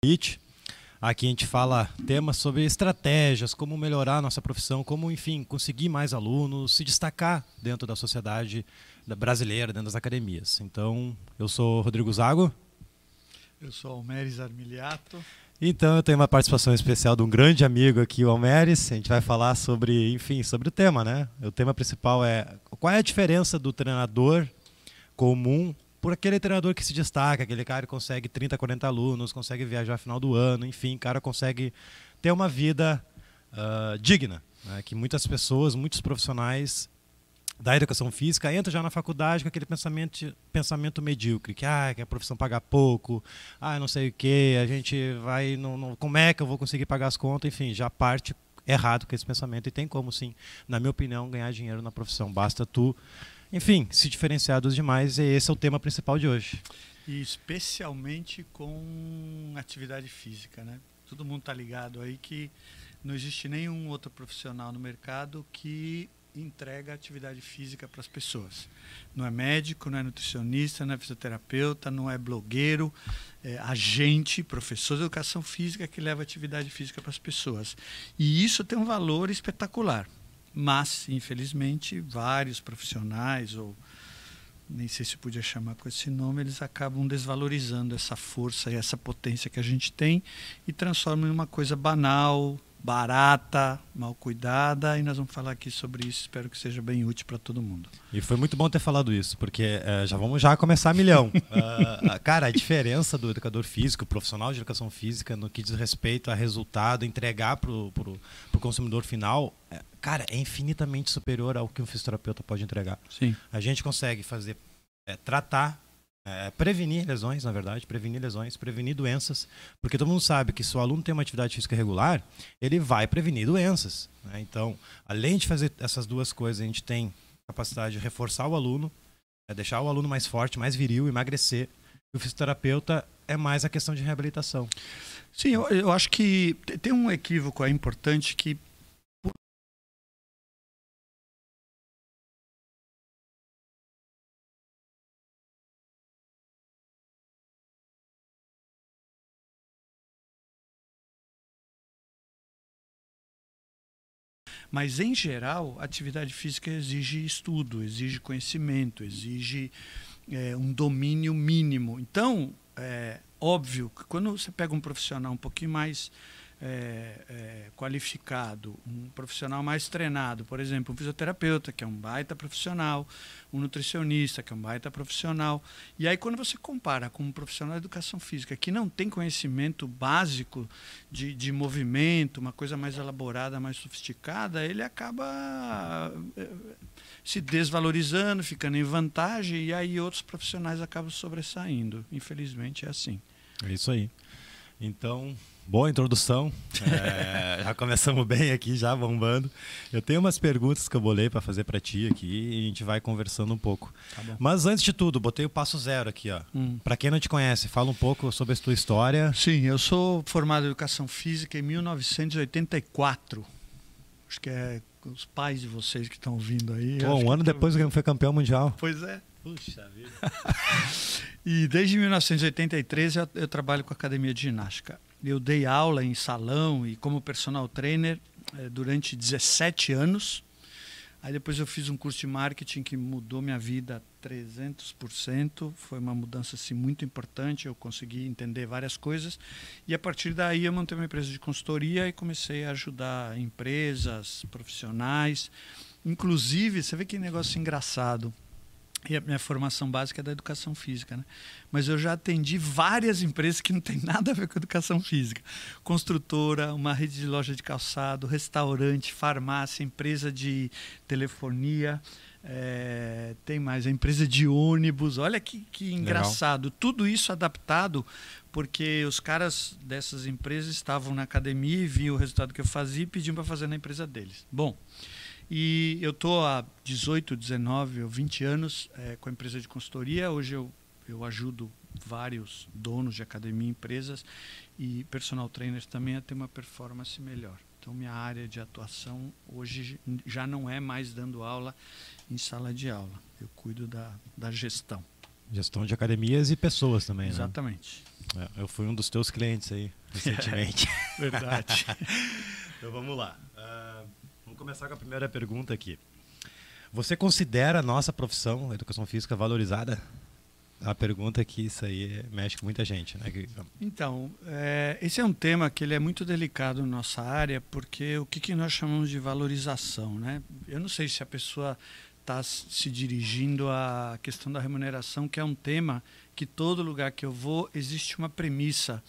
convite. Aqui a gente fala temas sobre estratégias, como melhorar a nossa profissão, como, enfim, conseguir mais alunos, se destacar dentro da sociedade brasileira, dentro das academias. Então, eu sou Rodrigo Zago. Eu sou Almeres Armiliato. Então, eu tenho uma participação especial de um grande amigo aqui, o Almeres. A gente vai falar sobre, enfim, sobre o tema, né? O tema principal é qual é a diferença do treinador comum por aquele treinador que se destaca, aquele cara que consegue 30, 40 alunos, consegue viajar no final do ano, enfim, cara consegue ter uma vida uh, digna. Né? Que muitas pessoas, muitos profissionais da educação física entram já na faculdade com aquele pensamento, pensamento medíocre, que, ah, que a profissão paga pouco, ah, não sei o que, a gente vai, não, não, como é que eu vou conseguir pagar as contas, enfim, já parte errado com esse pensamento e tem como sim, na minha opinião, ganhar dinheiro na profissão. Basta tu enfim, se diferenciar dos demais, e esse é o tema principal de hoje. E especialmente com atividade física, né? Todo mundo está ligado aí que não existe nenhum outro profissional no mercado que entrega atividade física para as pessoas. Não é médico, não é nutricionista, não é fisioterapeuta, não é blogueiro, é agente, professor de educação física que leva atividade física para as pessoas. E isso tem um valor espetacular. Mas, infelizmente, vários profissionais, ou nem sei se podia chamar com esse nome, eles acabam desvalorizando essa força e essa potência que a gente tem e transformam em uma coisa banal, barata, mal cuidada, e nós vamos falar aqui sobre isso. Espero que seja bem útil para todo mundo. E foi muito bom ter falado isso, porque uh, já vamos já começar a milhão. uh, cara, a diferença do educador físico, profissional de educação física, no que diz respeito a resultado, entregar para o consumidor final, é, cara, é infinitamente superior ao que um fisioterapeuta pode entregar. Sim. A gente consegue fazer, é, tratar é, prevenir lesões, na verdade, prevenir lesões, prevenir doenças, porque todo mundo sabe que se o aluno tem uma atividade física regular, ele vai prevenir doenças. Né? Então, além de fazer essas duas coisas, a gente tem capacidade de reforçar o aluno, é deixar o aluno mais forte, mais viril, emagrecer. E o fisioterapeuta é mais a questão de reabilitação. Sim, eu, eu acho que tem um equívoco aí importante que Mas, em geral, a atividade física exige estudo, exige conhecimento, exige é, um domínio mínimo. Então, é óbvio que quando você pega um profissional um pouquinho mais é, é, qualificado, um profissional mais treinado, por exemplo, um fisioterapeuta, que é um baita profissional, um nutricionista, que é um baita profissional. E aí, quando você compara com um profissional de educação física que não tem conhecimento básico de, de movimento, uma coisa mais elaborada, mais sofisticada, ele acaba é, se desvalorizando, ficando em vantagem, e aí outros profissionais acabam sobressaindo. Infelizmente é assim. É isso aí. Então, Boa introdução. É, já começamos bem aqui, já bombando. Eu tenho umas perguntas que eu bolei para fazer para ti aqui e a gente vai conversando um pouco. Tá Mas antes de tudo, botei o passo zero aqui, ó. Hum. Para quem não te conhece, fala um pouco sobre a tua história. Sim, eu sou formado em educação física em 1984. Acho que é os pais de vocês que estão ouvindo aí. Pô, um ano depois que foi campeão mundial. Pois é. Puxa vida. e desde 1983 eu, eu trabalho com a academia de ginástica. Eu dei aula em salão e como personal trainer eh, durante 17 anos. Aí depois eu fiz um curso de marketing que mudou minha vida 300%. Foi uma mudança assim, muito importante. Eu consegui entender várias coisas. E a partir daí eu montei uma empresa de consultoria e comecei a ajudar empresas, profissionais. Inclusive, você vê que negócio engraçado. E a minha formação básica é da educação física, né? Mas eu já atendi várias empresas que não tem nada a ver com educação física. Construtora, uma rede de loja de calçado, restaurante, farmácia, empresa de telefonia, é, tem mais, a empresa de ônibus. Olha que, que engraçado. Legal. Tudo isso adaptado porque os caras dessas empresas estavam na academia e viam o resultado que eu fazia e pediam para fazer na empresa deles. Bom, e eu estou há 18, 19 ou 20 anos é, com a empresa de consultoria. Hoje eu, eu ajudo vários donos de academia, empresas e personal trainers também a ter uma performance melhor. Então, minha área de atuação hoje já não é mais dando aula em sala de aula. Eu cuido da, da gestão. Gestão de academias e pessoas também, Exatamente. né? É, eu fui um dos teus clientes aí, recentemente. Verdade. então vamos lá. Uh, começar com a primeira pergunta aqui. Você considera a nossa profissão, a educação física, valorizada? A pergunta é que isso aí mexe com muita gente, né? Então, é, esse é um tema que ele é muito delicado na nossa área, porque o que, que nós chamamos de valorização, né? Eu não sei se a pessoa está se dirigindo à questão da remuneração, que é um tema que todo lugar que eu vou existe uma premissa,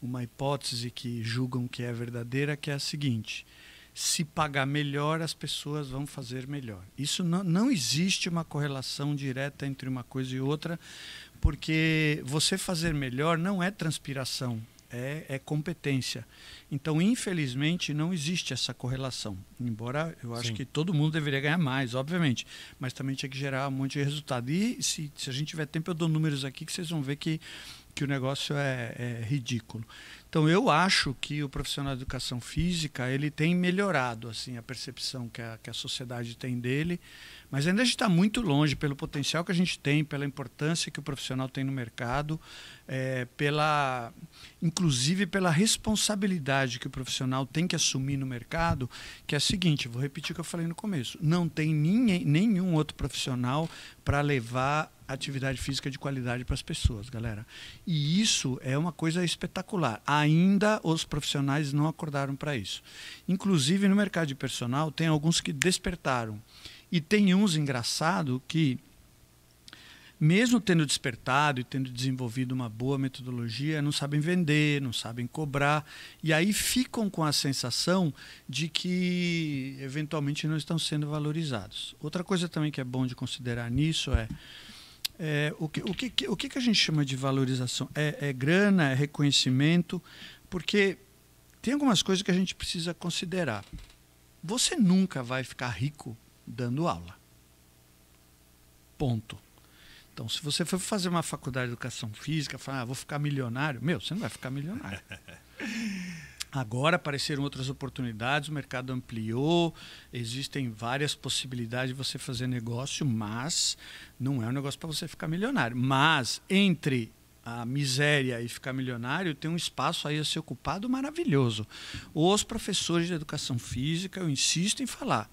uma hipótese que julgam que é verdadeira, que é a seguinte: se pagar melhor, as pessoas vão fazer melhor. Isso não, não existe uma correlação direta entre uma coisa e outra, porque você fazer melhor não é transpiração, é, é, competência. Então, infelizmente, não existe essa correlação. Embora eu acho Sim. que todo mundo deveria ganhar mais, obviamente, mas também tinha que gerar um monte de resultado. E se, se a gente tiver tempo, eu dou números aqui que vocês vão ver que, que o negócio é, é ridículo. Então eu acho que o profissional de educação física ele tem melhorado assim a percepção que a, que a sociedade tem dele, mas ainda a gente está muito longe pelo potencial que a gente tem, pela importância que o profissional tem no mercado, é, pela, inclusive pela responsabilidade que o profissional tem que assumir no mercado, que é a seguinte, vou repetir o que eu falei no começo, não tem ninguém, nenhum outro profissional para levar atividade física de qualidade para as pessoas, galera. E isso é uma coisa espetacular. Ainda os profissionais não acordaram para isso. Inclusive no mercado de personal tem alguns que despertaram. E tem uns engraçado que mesmo tendo despertado e tendo desenvolvido uma boa metodologia, não sabem vender, não sabem cobrar, e aí ficam com a sensação de que eventualmente não estão sendo valorizados. Outra coisa também que é bom de considerar nisso é é, o, que, o, que, o que a gente chama de valorização? É, é grana, é reconhecimento, porque tem algumas coisas que a gente precisa considerar. Você nunca vai ficar rico dando aula. Ponto. Então, se você for fazer uma faculdade de educação física, falar, ah, vou ficar milionário, meu, você não vai ficar milionário. Agora apareceram outras oportunidades, o mercado ampliou, existem várias possibilidades de você fazer negócio, mas não é um negócio para você ficar milionário. Mas entre a miséria e ficar milionário, tem um espaço aí a ser ocupado maravilhoso. Os professores de educação física, eu insisto em falar,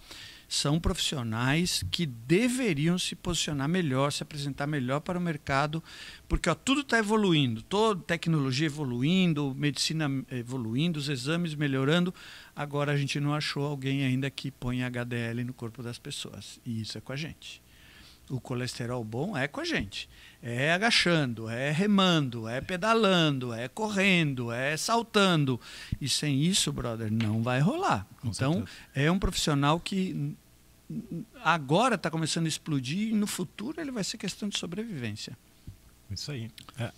são profissionais que deveriam se posicionar melhor, se apresentar melhor para o mercado, porque ó, tudo está evoluindo, toda tecnologia evoluindo, medicina evoluindo, os exames melhorando. Agora a gente não achou alguém ainda que ponha HDL no corpo das pessoas. E isso é com a gente. O colesterol bom é com a gente. É agachando, é remando, é pedalando, é correndo, é saltando. E sem isso, brother, não vai rolar. Com então, certeza. é um profissional que agora está começando a explodir e no futuro ele vai ser questão de sobrevivência. Isso aí.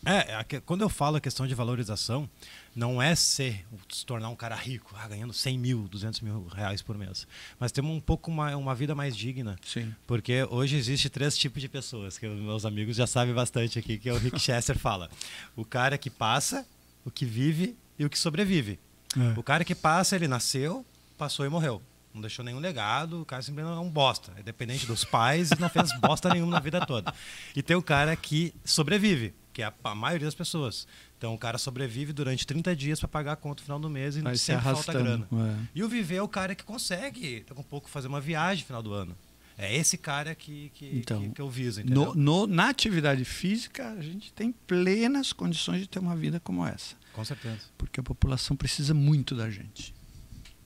É, é, quando eu falo a questão de valorização, não é ser, se tornar um cara rico, ah, ganhando 100 mil, 200 mil reais por mês. Mas temos um pouco uma, uma vida mais digna. Sim. Porque hoje existe três tipos de pessoas, que meus amigos já sabem bastante aqui, que é o Rick Chester fala. O cara que passa, o que vive e o que sobrevive. É. O cara que passa, ele nasceu, passou e morreu. Não deixou nenhum legado, o cara simplesmente é um bosta. É dependente dos pais e não fez bosta nenhuma na vida toda. E tem o cara que sobrevive, que é a, a maioria das pessoas. Então o cara sobrevive durante 30 dias para pagar a conta no final do mês e Vai sempre falta grana. É. E o viver é o cara que consegue, daqui a pouco, fazer uma viagem no final do ano. É esse cara que, que, então, que, que eu viso, no, no, na atividade física, a gente tem plenas condições de ter uma vida como essa. Com certeza. Porque a população precisa muito da gente.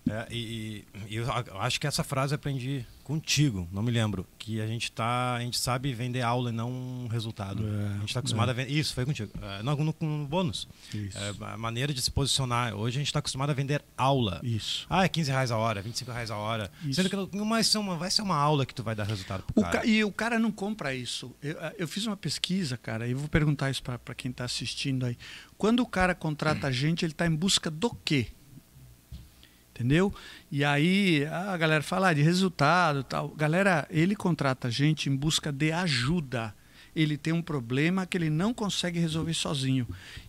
É, e, e, eu acho que essa frase eu aprendi contigo, não me lembro, que a gente tá, a gente sabe vender aula e não resultado. É, a gente está acostumado é. a vender. Isso, foi contigo. É, no, no, no bônus. É, a maneira de se posicionar. Hoje a gente está acostumado a vender aula. Isso. Ah, é 15 reais a hora, 25 reais a hora. Isso. Sendo que não vai ser uma, vai ser uma aula que tu vai dar resultado pro cara. Ca... E o cara não compra isso. Eu, eu fiz uma pesquisa, cara, e vou perguntar isso para quem está assistindo aí. Quando o cara contrata a gente, ele está em busca do quê? Entendeu? E aí a galera fala ah, de resultado tal. Galera, ele contrata a gente em busca de ajuda. ele tem um problema que ele não consegue resolver sozinho.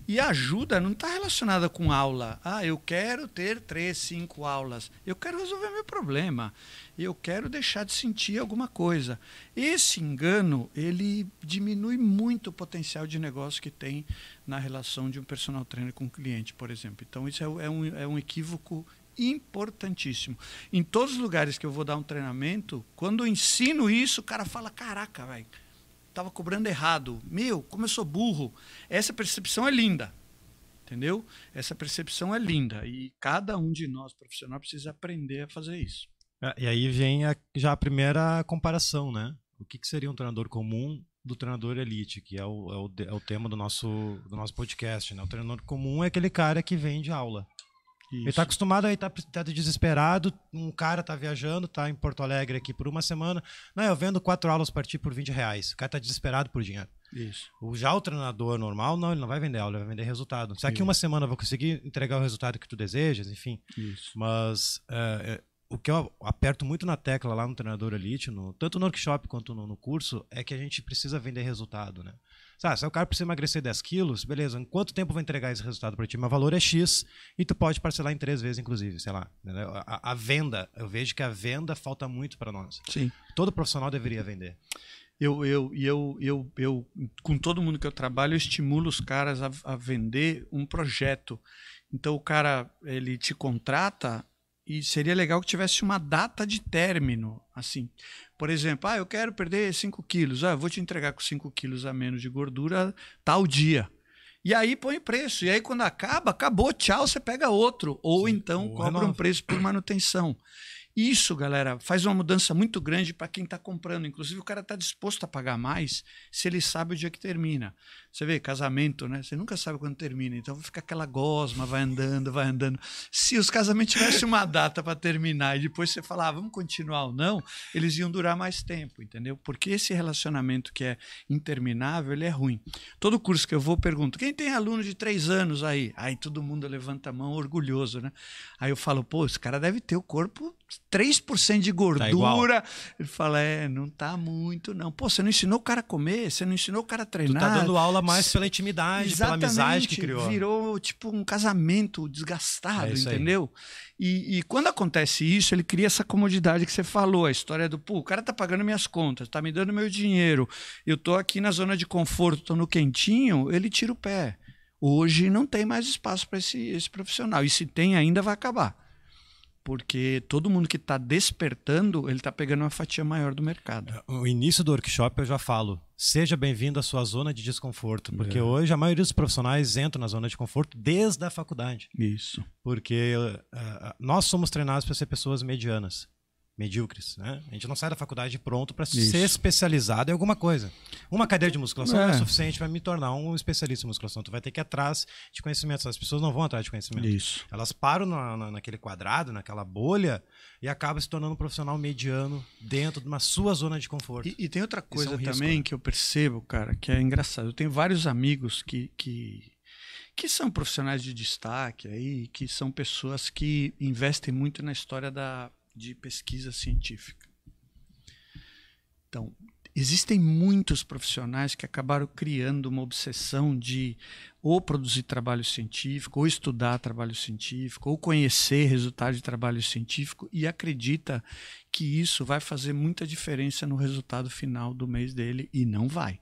E ajuda não está relacionada com aula. Ah, eu quero ter três, cinco aulas. Eu quero resolver meu problema. Eu quero deixar de sentir alguma coisa. Esse engano, ele diminui muito o potencial de negócio que tem na relação de um personal trainer com o cliente, por exemplo. Então, isso é, é um, é um equívoco importantíssimo. Em todos os lugares que eu vou dar um treinamento, quando eu ensino isso, o cara fala: caraca, velho, estava cobrando errado. Meu, como eu sou burro. Essa percepção é linda. Entendeu? Essa percepção é linda. E cada um de nós, profissional, precisa aprender a fazer isso. É, e aí vem a, já a primeira comparação, né? O que, que seria um treinador comum do treinador elite, que é o, é o, é o tema do nosso, do nosso podcast. Né? O treinador comum é aquele cara que vende aula. Isso. Ele está acostumado a estar tá, tá desesperado. Um cara está viajando, está em Porto Alegre aqui por uma semana. Não, eu vendo quatro aulas para ti por 20 reais. O cara está desesperado por dinheiro. Isso. O, já o treinador normal, não, ele não vai vender aula, ele vai vender resultado. Se aqui uma semana eu vou conseguir entregar o resultado que tu desejas, enfim. Isso. Mas é, o que eu aperto muito na tecla lá no treinador elite, no, tanto no workshop quanto no, no, curso, é que a gente precisa vender resultado, né? Sabe, se o cara precisa emagrecer 10 quilos, beleza, em quanto tempo vai entregar esse resultado para ti? Meu valor é X e tu pode parcelar em três vezes, inclusive, sei lá. A, a, venda, eu vejo que a venda falta muito para nós. Sim. Todo profissional deveria vender. Eu, eu, eu, eu, eu, com todo mundo que eu trabalho, eu estimulo os caras a, a vender um projeto. Então o cara, ele te contrata e seria legal que tivesse uma data de término, assim. Por exemplo, ah, eu quero perder 5 quilos. Ah, eu vou te entregar com 5 quilos a menos de gordura tal dia. E aí põe preço. E aí, quando acaba, acabou, tchau, você pega outro. Ou Sim, então cobra um preço por manutenção. Isso, galera, faz uma mudança muito grande para quem está comprando. Inclusive, o cara está disposto a pagar mais se ele sabe o dia que termina. Você vê, casamento, né? Você nunca sabe quando termina. Então fica aquela gosma, vai andando, vai andando. Se os casamentos tivessem uma data para terminar e depois você falar, ah, vamos continuar ou não, eles iam durar mais tempo, entendeu? Porque esse relacionamento que é interminável, ele é ruim. Todo curso que eu vou, pergunto, quem tem aluno de três anos aí? Aí todo mundo levanta a mão orgulhoso, né? Aí eu falo, pô, esse cara deve ter o corpo 3% de gordura. Tá Ele fala, é, não tá muito, não. Pô, você não ensinou o cara a comer, você não ensinou o cara a treinar. Tu tá dando aula mais pela intimidade, Exatamente, pela amizade que criou. Virou tipo um casamento desgastado, é entendeu? E, e, quando acontece isso, ele cria essa comodidade que você falou, a história do, pô, o cara tá pagando minhas contas, tá me dando meu dinheiro, eu tô aqui na zona de conforto, tô no quentinho, ele tira o pé. Hoje não tem mais espaço para esse, esse profissional. E se tem, ainda vai acabar porque todo mundo que está despertando, ele está pegando uma fatia maior do mercado. No é, início do workshop eu já falo, seja bem-vindo à sua zona de desconforto, porque é. hoje a maioria dos profissionais entram na zona de conforto desde a faculdade. Isso. Porque uh, nós somos treinados para ser pessoas medianas medíocres, né? A gente não sai da faculdade pronto para ser especializado em alguma coisa. Uma cadeira de musculação é, é suficiente para me tornar um especialista em musculação. Tu vai ter que ir atrás de conhecimento. As pessoas não vão atrás de conhecimento. Isso. Elas param na, na, naquele quadrado, naquela bolha e acabam se tornando um profissional mediano dentro de uma sua zona de conforto. E, e tem outra coisa é um também risco, né? que eu percebo, cara, que é engraçado. Eu tenho vários amigos que, que que são profissionais de destaque aí, que são pessoas que investem muito na história da de pesquisa científica. Então, existem muitos profissionais que acabaram criando uma obsessão de ou produzir trabalho científico, ou estudar trabalho científico, ou conhecer resultados de trabalho científico e acredita que isso vai fazer muita diferença no resultado final do mês dele e não vai.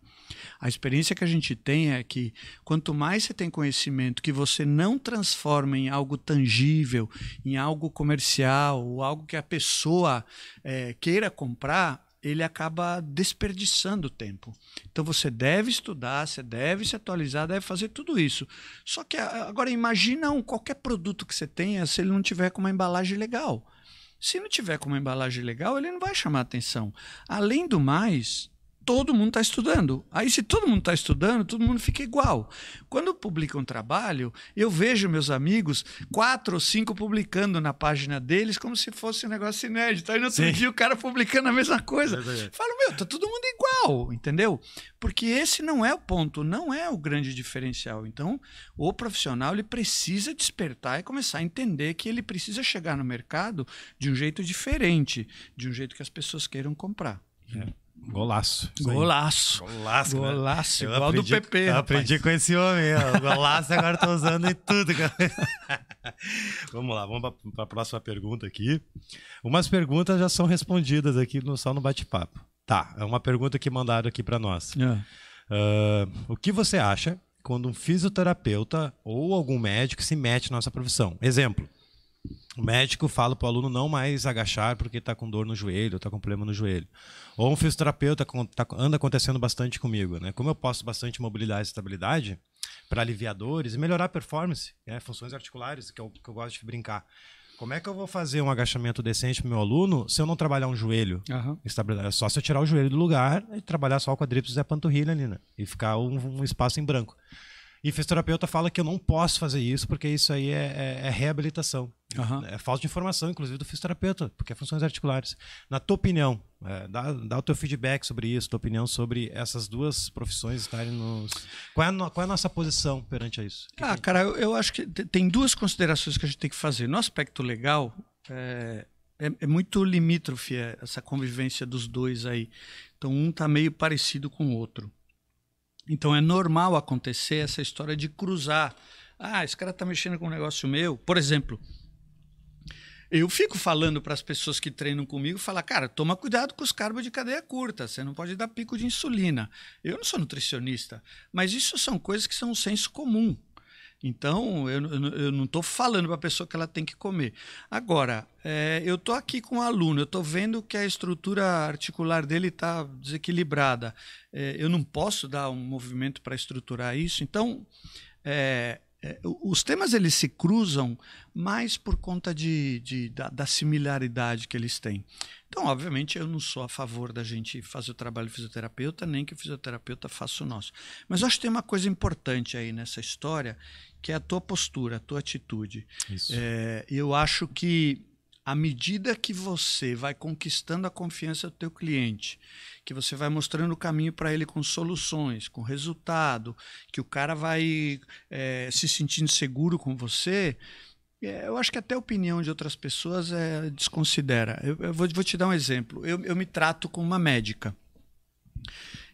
A experiência que a gente tem é que quanto mais você tem conhecimento que você não transforma em algo tangível, em algo comercial, ou algo que a pessoa é, queira comprar, ele acaba desperdiçando tempo. Então você deve estudar, você deve se atualizar, deve fazer tudo isso. Só que agora imagina um, qualquer produto que você tenha se ele não tiver com uma embalagem legal. Se não tiver com uma embalagem legal, ele não vai chamar atenção. Além do mais, todo mundo está estudando. Aí, se todo mundo está estudando, todo mundo fica igual. Quando publica um trabalho, eu vejo meus amigos, quatro ou cinco publicando na página deles, como se fosse um negócio inédito. Aí, no outro Sim. dia, o cara publicando a mesma coisa. É Falo, meu, tá todo mundo igual, entendeu? Porque esse não é o ponto, não é o grande diferencial. Então, o profissional ele precisa despertar e começar a entender que ele precisa chegar no mercado de um jeito diferente, de um jeito que as pessoas queiram comprar. É. Golaço. Golaço. Golaço. Golaço. Igual aprendi, do PP. Eu aprendi com esse homem. Ó. Golaço agora tô usando em tudo. vamos lá, vamos para a próxima pergunta aqui. Umas perguntas já são respondidas aqui no, só no bate-papo. Tá, é uma pergunta que mandaram aqui para nós. É. Uh, o que você acha quando um fisioterapeuta ou algum médico se mete na nossa profissão? Exemplo. O médico fala para o aluno não mais agachar porque está com dor no joelho, está com problema no joelho. Ou um fisioterapeuta tá, anda acontecendo bastante comigo. Né? Como eu posso bastante mobilidade e estabilidade para aliviar dores e melhorar a performance, né? funções articulares, que eu, que eu gosto de brincar. Como é que eu vou fazer um agachamento decente para meu aluno se eu não trabalhar um joelho? Uhum. É só se eu tirar o joelho do lugar e trabalhar só o quadríceps e a panturrilha ali, né? E ficar um, um espaço em branco. E fisioterapeuta fala que eu não posso fazer isso porque isso aí é, é, é reabilitação. Uhum. É falta de informação, inclusive, do fisioterapeuta, porque é funções articulares. Na tua opinião, é, dá, dá o teu feedback sobre isso, tua opinião sobre essas duas profissões estarem nos. Qual é a, no, qual é a nossa posição perante a isso? Ah, cara, eu, eu, acho que tem duas considerações que a gente tem que fazer. No aspecto legal, é, é, é muito limítrofe essa convivência dos dois aí. Então, um está meio parecido com o outro. Então é normal acontecer essa história de cruzar. Ah, esse cara está mexendo com um negócio meu. Por exemplo, eu fico falando para as pessoas que treinam comigo, fala, cara, toma cuidado com os carbos de cadeia curta, você não pode dar pico de insulina. Eu não sou nutricionista, mas isso são coisas que são um senso comum. Então, eu, eu não estou falando para a pessoa que ela tem que comer. Agora, é, eu estou aqui com um aluno, eu estou vendo que a estrutura articular dele está desequilibrada. É, eu não posso dar um movimento para estruturar isso. Então, é, é, os temas eles se cruzam mais por conta de, de da, da, similaridade que eles têm. Então, obviamente, eu não sou a favor da gente fazer o trabalho de fisioterapeuta, nem que o fisioterapeuta faça o nosso. Mas eu acho que tem uma coisa importante aí nessa história, que é a tua postura, a tua atitude. É, eu acho que à medida que você vai conquistando a confiança do teu cliente, que você vai mostrando o caminho para ele com soluções, com resultado, que o cara vai é, se sentindo seguro com você, é, eu acho que até a opinião de outras pessoas é, desconsidera. Eu, eu vou, vou, te dar um exemplo. Eu, eu me trato com uma médica.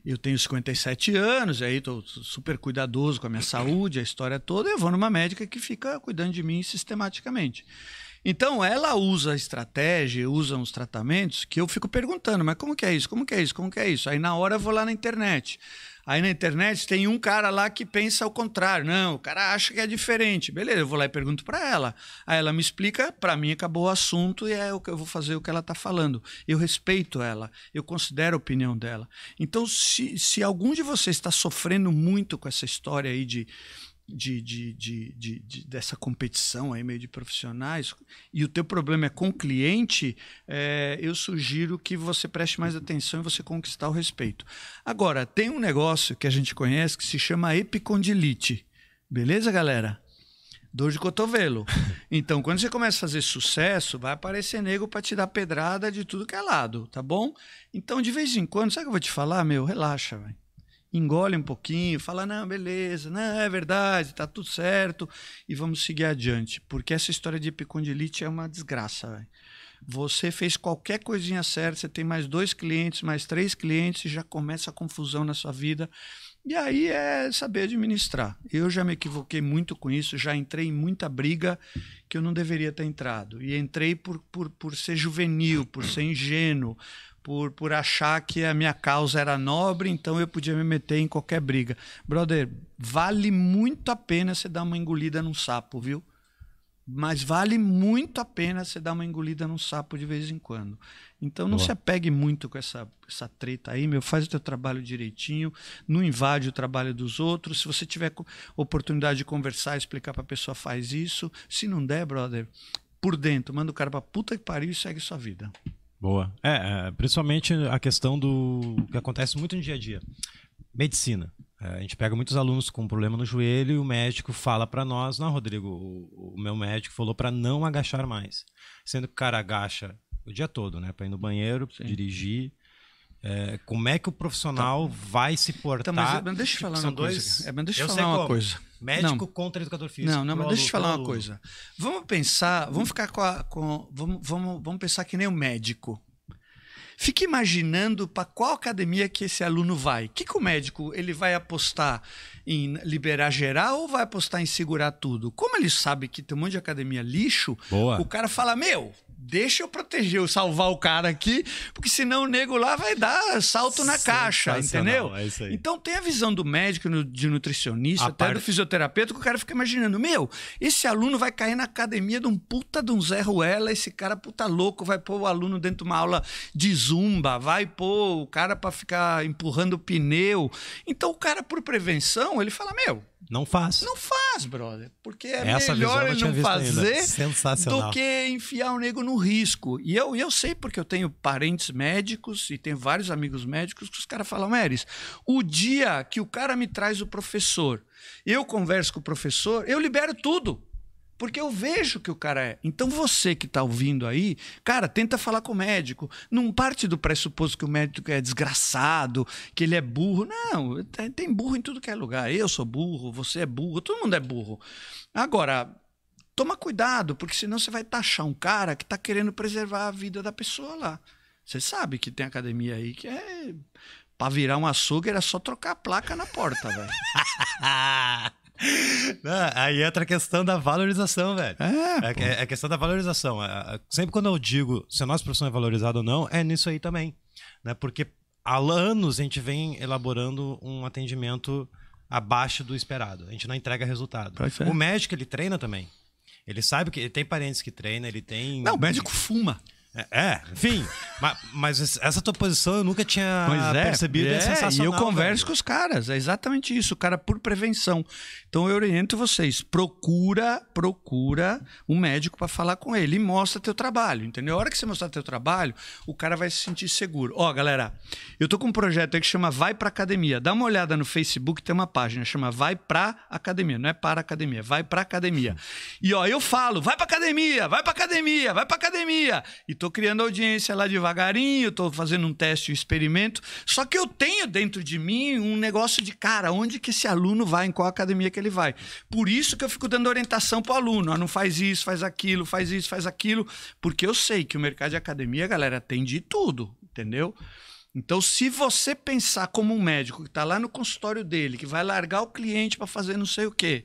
Eu tenho 57 anos, aí estou super cuidadoso com a minha saúde, a história toda, eu vou numa médica que fica cuidando de mim sistematicamente. Então ela usa a estratégia, usa os tratamentos que eu fico perguntando, mas como que é isso? Como que é isso? Como que é isso? Aí na hora eu vou lá na internet. Aí na internet tem um cara lá que pensa ao contrário. Não, o cara acha que é diferente. Beleza, eu vou lá e pergunto para ela. Aí ela me explica, para mim acabou o assunto e é o que eu vou fazer o que ela está falando. Eu respeito ela, eu considero a opinião dela. Então, se, se algum de vocês está sofrendo muito com essa história aí de de, de, de, de, dessa competição aí meio de profissionais e o teu problema é com o cliente, é, eu sugiro que você preste mais atenção e você conquistar o respeito. Agora, tem um negócio que a gente conhece que se chama epicondilite. Beleza, galera? Dor de cotovelo. Então, quando você começa a fazer sucesso, vai aparecer nego para te dar pedrada de tudo que é lado, tá bom? Então, de vez em quando, sabe o que eu vou te falar, meu? Relaxa, velho engole um pouquinho, fala, não, beleza, não, é verdade, tá tudo certo, e vamos seguir adiante. Porque essa história de epicondilite é uma desgraça. Você fez qualquer coisinha certa, você tem mais dois clientes, mais três clientes, e já começa a confusão na sua vida. E aí é saber administrar. Eu já me equivoquei muito com isso, já entrei em muita briga que eu não deveria ter entrado. E entrei por, por, por ser juvenil, por ser ingênuo, por, por achar que a minha causa era nobre, então eu podia me meter em qualquer briga. Brother, vale muito a pena você dar uma engolida num sapo, viu? Mas vale muito a pena você dar uma engolida num sapo de vez em quando. Então não Boa. se apegue muito com essa, essa treta aí, meu. Faz o teu trabalho direitinho, não invade o trabalho dos outros. Se você tiver oportunidade de conversar, explicar para a pessoa, faz isso. Se não der, brother, por dentro, manda o cara pra puta que pariu e segue sua vida. Boa. É, é, principalmente a questão do que acontece muito no dia a dia. Medicina. É, a gente pega muitos alunos com problema no joelho e o médico fala para nós, não, Rodrigo, o, meu médico falou para não agachar mais. Sendo que o cara agacha o dia todo, né? Para ir no banheiro, Sim. dirigir. É, como é que o profissional tá. vai se portar? Então, mas, deixa eu falar uma dois... coisa. É, mas deixa eu falar uma como. coisa. Médico não. contra educador físico. Não, não, mas deixa eu te falar uma coisa. Vamos pensar, vamos ficar com a. Com, vamos, vamos, vamos pensar que nem o médico. fica imaginando para qual academia que esse aluno vai. O que, que o médico ele vai apostar em liberar geral ou vai apostar em segurar tudo? Como ele sabe que tem um monte de academia lixo, Boa. o cara fala: Meu, deixa eu proteger, eu salvar o cara aqui, porque senão o nego lá vai dar salto na caixa, Sensacional, entendeu? é. Então tem a visão do médico, de nutricionista, A até do fisioterapeuta, que o cara fica imaginando: Meu, esse aluno vai cair na academia de um puta de um Zé Ruela, esse cara puta louco, vai pôr o aluno dentro de uma aula de zumba, vai pôr o cara para ficar empurrando o pneu. Então o cara, por prevenção, ele fala: Meu, Não faz. não faz, brother. Porque é Essa melhor ele não fazer do que enfiar o nego no risco. E eu, eu sei porque eu tenho parentes médicos e tenho vários amigos médicos que os caras falam, Meris, o dia que o cara me traz o professor, eu converso com o professor, eu libero tudo. Porque eu vejo que o cara é. Então você que está ouvindo aí, cara, tenta falar com o médico. Não parte do pressuposto que o médico é desgraçado, que ele é burro. Não, tem- burro em tudo que é lugar. Eu sou burro, você é burro, todo mundo é burro. Agora, toma cuidado, porque senão você vai taxar um cara que está querendo preservar a vida da pessoa lá. Você sabe que tem academia aí que é. Pra virar um açougue era só trocar a placa na porta, velho. Não, aí entra a questão da valorização, velho. É, É, é- é a questão da valorização. É, é, Sempre quando eu digo se a nossa profissão é valorizada ou não, é nisso aí também. Né? Porque há anos a gente vem elaborando um atendimento abaixo do esperado. A gente não entrega resultado. É. O médico, ele treina também. Ele sabe que ele tem parentes que treina, ele tem. Não, o médico fuma. É, é, enfim. ma- mas, essa tua posição eu nunca tinha é, percebido. É, é, e eu converso velho. com os caras, é exatamente isso, o cara por prevenção. Então eu oriento vocês, procura, procura um médico para falar com ele e mostra teu trabalho, entendeu? A hora que você mostrar teu trabalho, o cara vai se sentir seguro. Ó, galera, eu tô com um projeto aí que chama Vai pra Academia. Dá uma olhada no Facebook, tem uma página chama Vai pra Academia, não é para academia, vai pra academia. E ó, eu falo, vai pra academia, vai pra academia, vai pra academia. E tô criando audiência lá devagarinho, tô fazendo um teste, um experimento. Só que eu tenho dentro de mim um negócio de cara, onde que esse aluno vai, em qual academia que ele vai. Por isso que eu fico dando orientação pro aluno, ó, não faz isso, faz aquilo, faz isso, faz aquilo, porque eu sei que o mercado de academia, galera, tem de tudo, entendeu? Então, se você pensar como um médico que está lá no consultório dele, que vai largar o cliente para fazer não sei o quê,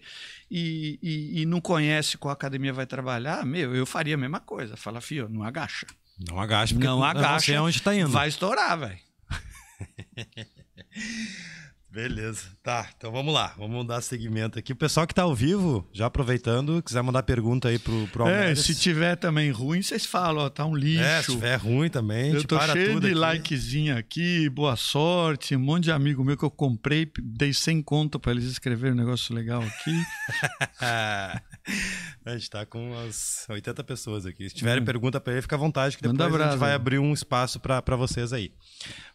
e, e- e não conhece qual academia vai trabalhar, meu, eu faria a mesma coisa. Fala, fio, não agacha. Não agacha, porque Não agacha. sei onde tá indo. Vai estourar, velho. Beleza. Tá, então vamos lá. Vamos dar seguimento aqui. O pessoal que tá ao vivo, já aproveitando, quiser mandar pergunta aí pro, pro É, Almeida. se tiver também ruim, vocês falam, ó, tá um lixo. É, se tiver ruim também, Eu tô para cheio tudo de aqui. likezinho aqui, boa sorte. Um monte de amigo meu que eu comprei, dei 100 conto para eles escreverem um negócio legal aqui. a gente tá com umas 80 pessoas aqui. Se tiverem pergunta pra ele, fica à vontade, que depois Manda a gente brasa vai abrir um espaço pra vocês aí.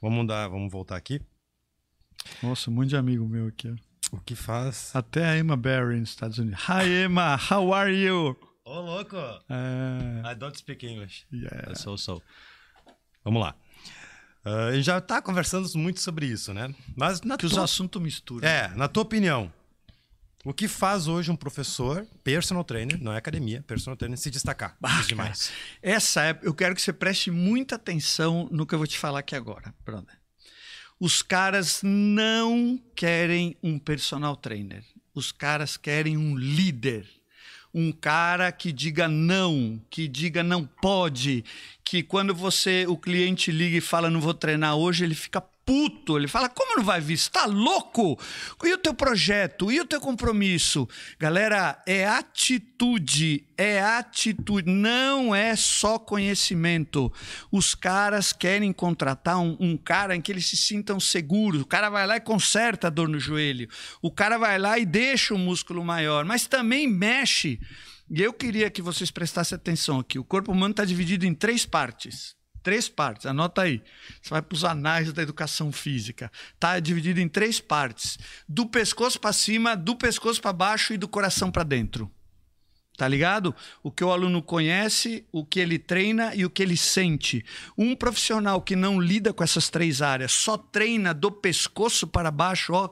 Vamos dar, vamos voltar aqui. Nossa, um monte de amigo meu aqui. O que faz? Até a Emma Barry nos Estados Unidos. Hi, Emma, how are you? Ô, louco! É, I don't speak English. yeah. Eu sou, sou. Vamos lá. Ah, a gente já tá conversando muito sobre isso, né? Mas na Que os tua... assuntos misturam. É, na tua opinião, o que faz hoje um professor, personal trainer, não é academia, personal trainer, se destacar Ah, demais? Essa é, eu quero que você preste muita atenção no que eu vou te falar aqui agora. Pronto. Os caras não querem um personal trainer. Os caras querem um líder. Um cara que diga não, que diga não pode, que quando você, o cliente liga e fala não vou treinar hoje, ele fica puto, ele fala como não vai vir? Você tá louco? E o teu projeto? E o teu compromisso? Galera, é atitude, é atitude, não é só conhecimento. Os caras querem contratar um, um cara em que eles se sintam seguros. O cara vai lá e conserta a dor no joelho. O cara vai lá e deixa o músculo maior, mas também mexe. E eu queria que vocês prestassem atenção aqui. O corpo humano está dividido em três partes. Três partes, anota aí. Você vai para os anais da educação física. Está dividido em três partes: do pescoço para cima, do pescoço para baixo e do coração para dentro. Tá ligado? O que o aluno conhece, o que ele treina e o que ele sente. Um profissional que não lida com essas três áreas, só treina do pescoço para baixo, ó,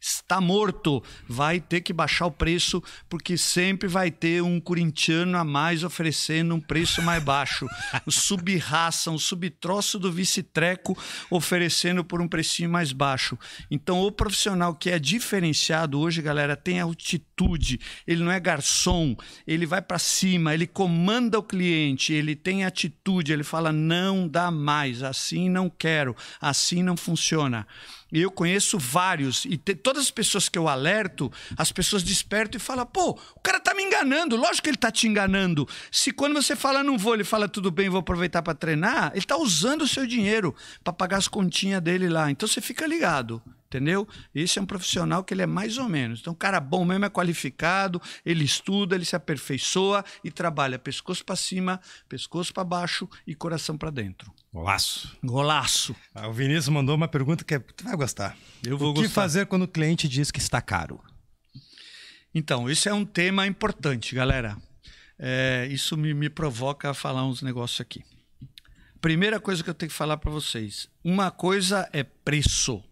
está morto. Vai ter que baixar o preço, porque sempre vai ter um corintiano a mais oferecendo um preço mais baixo. O subraça, um subtroço do vice-treco oferecendo por um precinho mais baixo. Então, o profissional que é diferenciado hoje, galera, tem altitude. Ele não é garçom, ele vai para cima, ele comanda o cliente, ele tem atitude, ele fala: não dá mais, assim não quero, assim não funciona. E eu conheço vários, e te, todas as pessoas que eu alerto, as pessoas despertam e falam: pô, o cara tá me enganando. Lógico que ele tá te enganando. Se quando você fala não vou, ele fala tudo bem, vou aproveitar para treinar, ele tá usando o seu dinheiro para pagar as continhas dele lá. Então você fica ligado. Entendeu? Esse é um profissional que ele é mais ou menos. Então, um cara bom mesmo é qualificado, ele estuda, ele se aperfeiçoa e trabalha pescoço para cima, pescoço para baixo e coração para dentro. Golaço. Golaço. Ah, o Vinícius mandou uma pergunta que é, tu vai gostar. Eu vou o que gostar. fazer quando o cliente diz que está caro? Então, isso é um tema importante, galera. É, isso me, me provoca a falar uns negócios aqui. Primeira coisa que eu tenho que falar para vocês: uma coisa é preço.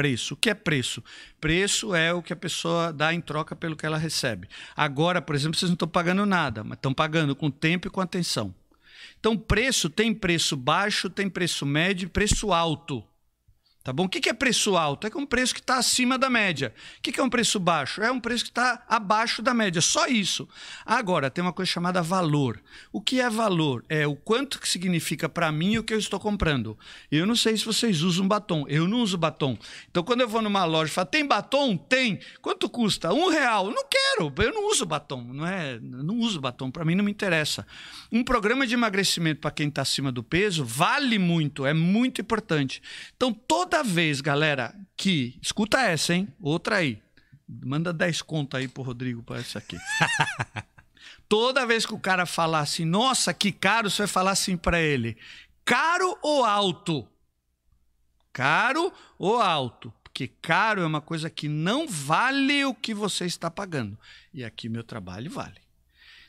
Preço. O que é preço? Preço é o que a pessoa dá em troca pelo que ela recebe. Agora, por exemplo, vocês não estão pagando nada, mas estão pagando com tempo e com atenção. Então, preço tem preço baixo, tem preço médio e preço alto. Tá bom? O que é preço alto? É um preço que está acima da média. O que é um preço baixo? É um preço que está abaixo da média. Só isso. Agora, tem uma coisa chamada valor. O que é valor? É o quanto que significa para mim o que eu estou comprando. Eu não sei se vocês usam batom. Eu não uso batom. Então, quando eu vou numa loja e falo, tem batom? Tem. Quanto custa? Um real. Não quero. Eu não uso batom. Não é? Não uso batom. Para mim não me interessa. Um programa de emagrecimento para quem está acima do peso vale muito. É muito importante. Então, todo toda vez, galera, que. Escuta essa, hein? Outra aí. Manda 10 conto aí pro Rodrigo para essa aqui. toda vez que o cara falar assim, nossa, que caro, você vai falar assim para ele: caro ou alto? Caro ou alto? Porque caro é uma coisa que não vale o que você está pagando. E aqui meu trabalho vale.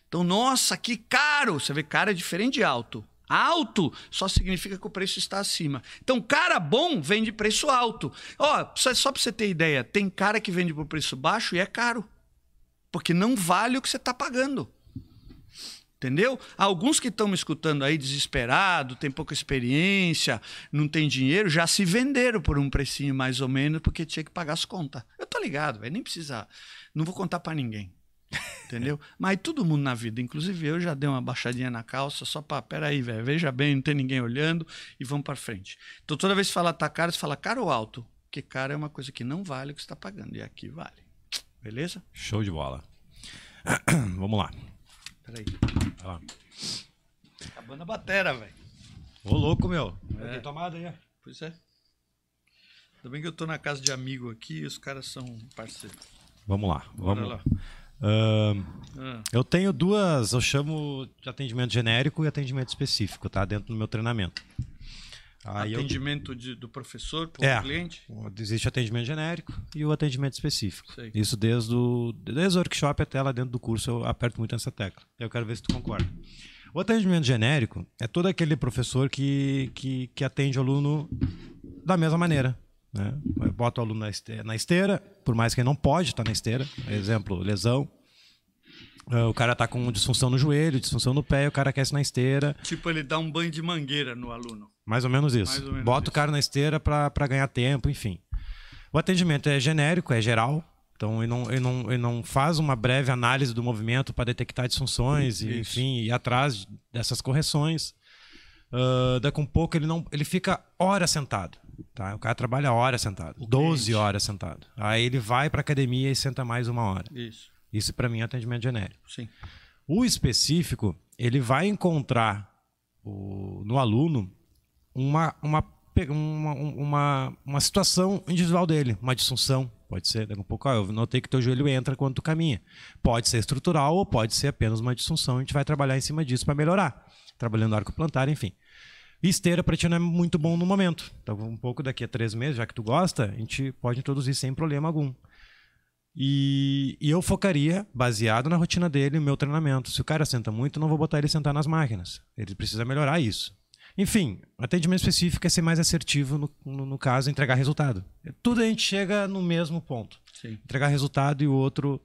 Então, nossa, que caro! Você vê, caro é diferente de alto. Alto só significa que o preço está acima. Então, cara bom vende preço alto. Ó, só, para você ter ideia, tem cara que vende por preço baixo e é caro. Porque não vale o que você está pagando. Entendeu? Alguns que estão me escutando aí desesperado, tem pouca experiência, não tem dinheiro, já se venderam por um precinho mais ou menos porque tinha que pagar as contas. Eu tô ligado, vai nem precisar. Não vou contar para ninguém. Entendeu? Mas todo mundo na vida, inclusive eu já dei uma baixadinha na calça só para, peraí, velho, veja bem, não tem ninguém olhando e vamos para frente. Então toda vez que fala tá caro, você fala caro ou alto? Porque caro é uma coisa que não vale o que você está pagando e aqui vale. Beleza? Show de bola. Vamos lá. Peraí. Ó. Acabando a batera, velho. Ô, louco, meu. É. Tem tomada aí. Pois é. Ainda bem que eu tô na casa de amigo aqui e os caras são parceiros. Vamos lá. Bora Vamos lá. Ah, eu tenho duas, eu chamo de atendimento genérico e atendimento específico, tá? Dentro do meu treinamento. Aí eu- atendimento de- do professor para o É. cliente? Existe o atendimento genérico e o atendimento específico. Sei. Isso desde o, desde o workshop até lá dentro do curso eu aperto muito nessa tecla. Eu quero ver se tu concorda. O atendimento genérico é todo aquele professor que, que, que atende o aluno da mesma maneira. Né? Bota o aluno na esteira, por mais que ele não pode estar na esteira. Exemplo, lesão. Ah, O cara tá com disfunção no joelho, disfunção no pé, e o cara ir na esteira. Tipo, ele dá um banho de mangueira no aluno. Mais ou menos isso. Ou menos Bota isso. o cara na esteira para ganhar tempo, enfim. O atendimento é genérico, é geral. Então, ele não, ele não, ele não faz uma breve análise do movimento para detectar disfunções, e, enfim, ir atrás dessas correções. Ah, daqui a um pouco ele não ele fica horas sentado. Tá? O cara trabalha horas sentado, 12 cliente. horas sentado. Aí ele vai para academia e senta mais uma hora. Isso. Isso para mim é atendimento genérico. Sim. O específico, ele vai encontrar o- no aluno uma, uma, uma, uma, uma situação individual dele, uma disfunção. Pode ser, daqui a pouco, ó, eu notei que teu joelho entra quando tu caminha. Pode ser estrutural ou pode ser apenas uma disfunção. A gente vai trabalhar em cima disso para melhorar. Trabalhando arco plantar, enfim. E esteira para ti não é muito bom no momento. Então, um pouco daqui a três meses, já que tu gosta, a gente pode introduzir sem problema algum. E, e eu focaria, baseado na rotina dele, no meu treinamento. Se o cara senta muito, não vou botar ele sentar nas máquinas. Ele precisa melhorar isso. Enfim, atendimento específico é ser mais assertivo, no, no, no caso, entregar resultado. Tudo a gente chega no mesmo ponto. Sim. Entregar resultado e o outro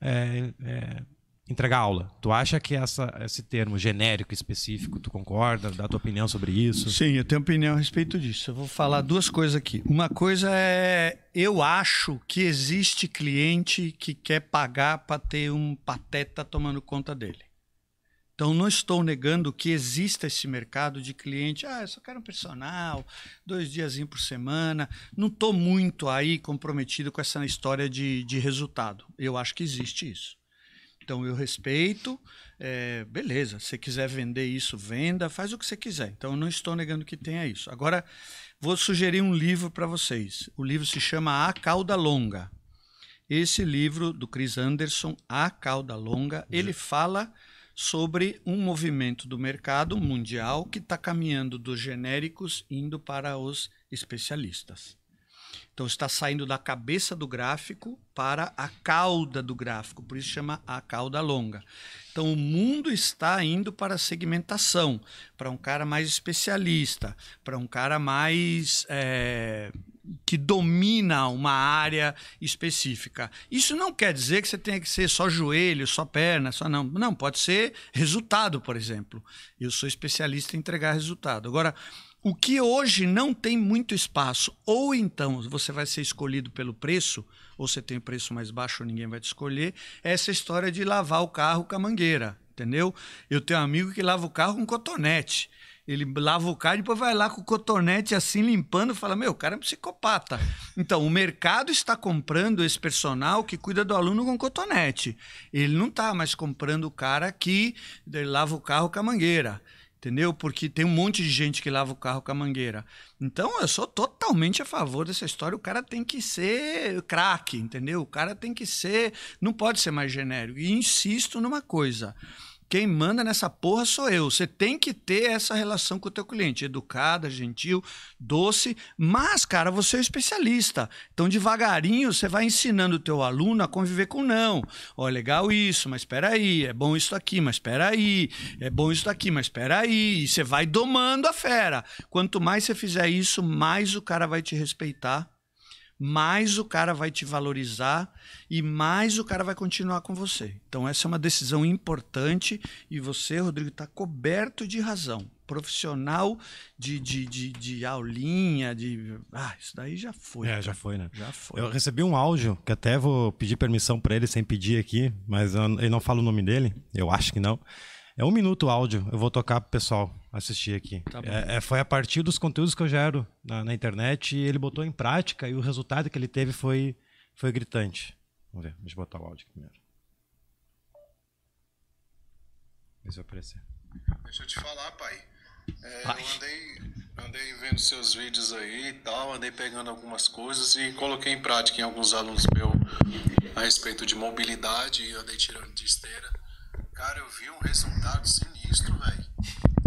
é, é, entregar aula. Tu acha que essa, esse termo genérico, específico, tu concorda? Dá tua opinião sobre isso? Sim, eu tenho opinião a respeito disso. Eu vou falar duas coisas aqui. Uma coisa é, eu acho que existe cliente que quer pagar para ter um pateta tomando conta dele. Então, não estou negando que exista esse mercado de cliente. Ah, eu só quero um personal, dois dias por semana. Não estou muito aí comprometido com essa história de, de resultado. Eu acho que existe isso. Então, eu respeito. É, beleza, se quiser vender isso, venda, faz o que você quiser. Então, eu não estou negando que tenha isso. Agora, vou sugerir um livro para vocês. O livro se chama A Cauda Longa. Esse livro do Chris Anderson, A Cauda Longa, ele fala sobre um movimento do mercado mundial que está caminhando dos genéricos indo para os especialistas. Então está saindo da cabeça do gráfico para a cauda do gráfico, por isso chama a cauda longa. Então o mundo está indo para a segmentação, para um cara mais especialista, para um cara mais é, que domina uma área específica. Isso não quer dizer que você tenha que ser só joelho, só perna, só não. Não, pode ser resultado, por exemplo. Eu sou especialista em entregar resultado. Agora, o que hoje não tem muito espaço, ou então você vai ser escolhido pelo preço, ou você tem o preço mais baixo, ninguém vai te escolher, é essa história de lavar o carro com a mangueira, entendeu? Eu tenho um amigo que lava o carro com cotonete. Ele lava o carro e depois vai lá com o cotonete assim limpando fala: Meu, o cara é um psicopata. Então, o mercado está comprando esse personal que cuida do aluno com cotonete. Ele não está mais comprando o cara que lava o carro com a mangueira entendeu? Porque tem um monte de gente que lava o carro com a mangueira. Então, eu sou totalmente a favor dessa história. O cara tem que ser craque, entendeu? O cara tem que ser, não pode ser mais genérico. E insisto numa coisa. Quem manda nessa porra sou eu. Você tem que ter essa relação com o teu cliente, educada, gentil, doce, mas, cara, você é um especialista. Então, devagarinho, você vai ensinando o teu aluno a conviver com não. Ó, é legal isso, mas espera aí, é bom isso aqui, mas espera aí, é bom isso aqui, mas espera aí. E você vai domando a fera. Quanto mais você fizer isso, mais o cara vai te respeitar mais o cara vai te valorizar e mais o cara vai continuar com você. Então, essa é uma decisão importante e você, Rodrigo, está coberto de razão. Profissional de, de, de, de, aulinha, de. Ah, isso daí já foi. É, já foi, né? Já foi. Eu recebi um áudio que até vou pedir permissão para ele sem pedir aqui, mas eu, ele não fala o nome dele, eu acho que não. É um minuto o áudio, eu vou tocar pro pessoal assistir aqui. Tá é, é, foi a partir dos conteúdos que eu gero na, na, internet e ele botou em prática e o resultado que ele teve foi, foi gritante. Vamos ver, deixa eu botar o áudio aqui primeiro. Ver se aparecer. Deixa eu te falar, pai. É, eu andei, andei vendo seus vídeos aí e tal, andei pegando algumas coisas e coloquei em prática em alguns alunos meus a respeito de mobilidade e andei tirando de esteira. Cara, eu vi um resultado sinistro, velho.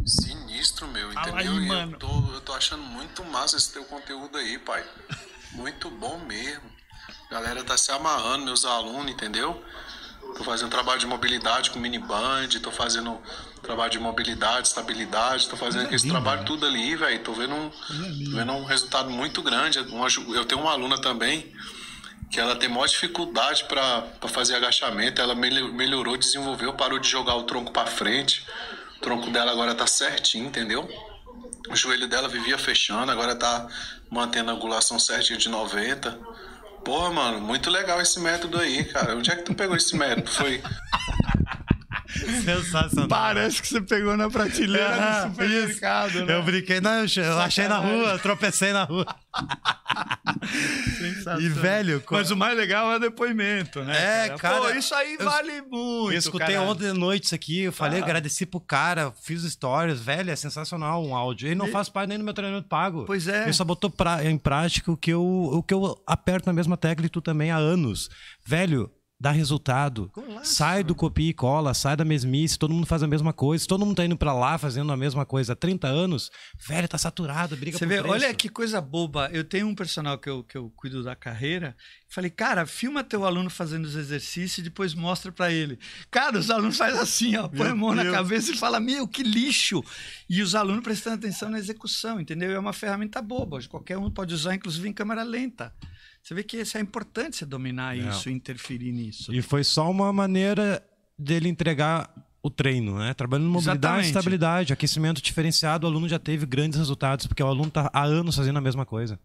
Sinistro, meu, entendeu? Aí, e eu tô, eu tô achando muito massa esse teu conteúdo aí, pai. Muito bom mesmo. A galera tá se amarrando, meus alunos, entendeu? Tô fazendo trabalho de mobilidade com miniband, tô fazendo trabalho de mobilidade, estabilidade, tô fazendo esse trabalho né? tudo ali, velho. Tô vendo um, tô vendo um resultado muito grande. Eu tenho uma aluna também que ela tem maior dificuldade para fazer agachamento. Ela melhorou, desenvolveu, parou de jogar o tronco para frente. O tronco dela agora tá certinho, entendeu? O joelho dela vivia fechando, agora tá mantendo a angulação certinha de 90. Porra, mano, muito legal esse método aí, cara. Onde é que tu pegou esse método? Foi Sensacional. Parece que você pegou na prateleira do supermercado, né? Eu brinquei, não, eu achei na rua, tropecei na rua. Sensacional. E, velho... Mas o mais legal é o depoimento, né? É, cara. cara Pô, isso aí eu, vale muito, Eu escutei cara. ontem de noite isso aqui, eu falei, ah. agradeci pro cara, fiz stories, velho, é sensacional um áudio. Ele não e... faz parte nem do meu treinamento pago. Pois é. Ele só botou pra, em prática o que, eu, o que eu aperto na mesma tecla e tu também há anos. Velho, dá resultado. Golaço, sai do copia e cola, sai da mesmice, todo mundo faz a mesma coisa. Todo mundo tá indo para lá fazendo a mesma coisa há 30 anos, velho, tá saturado, briga Você vê, preço. olha que coisa boba. Eu tenho um personal que eu, que eu cuido da carreira. Falei, cara, filma teu aluno fazendo os exercícios e depois mostra para ele. Cara, os alunos fazem assim, ó, põe a mão Deus. na cabeça e fala, meu, que lixo. E os alunos prestando atenção na execução, entendeu? É uma ferramenta boba. Qualquer um pode usar, inclusive em câmera lenta. Você vê que isso é importante você dominar Não. isso, interferir nisso. E foi só uma maneira dele entregar o treino, né? Trabalhando em mobilidade, Exatamente. estabilidade, aquecimento diferenciado, o aluno já teve grandes resultados, porque o aluno está há anos fazendo a mesma coisa.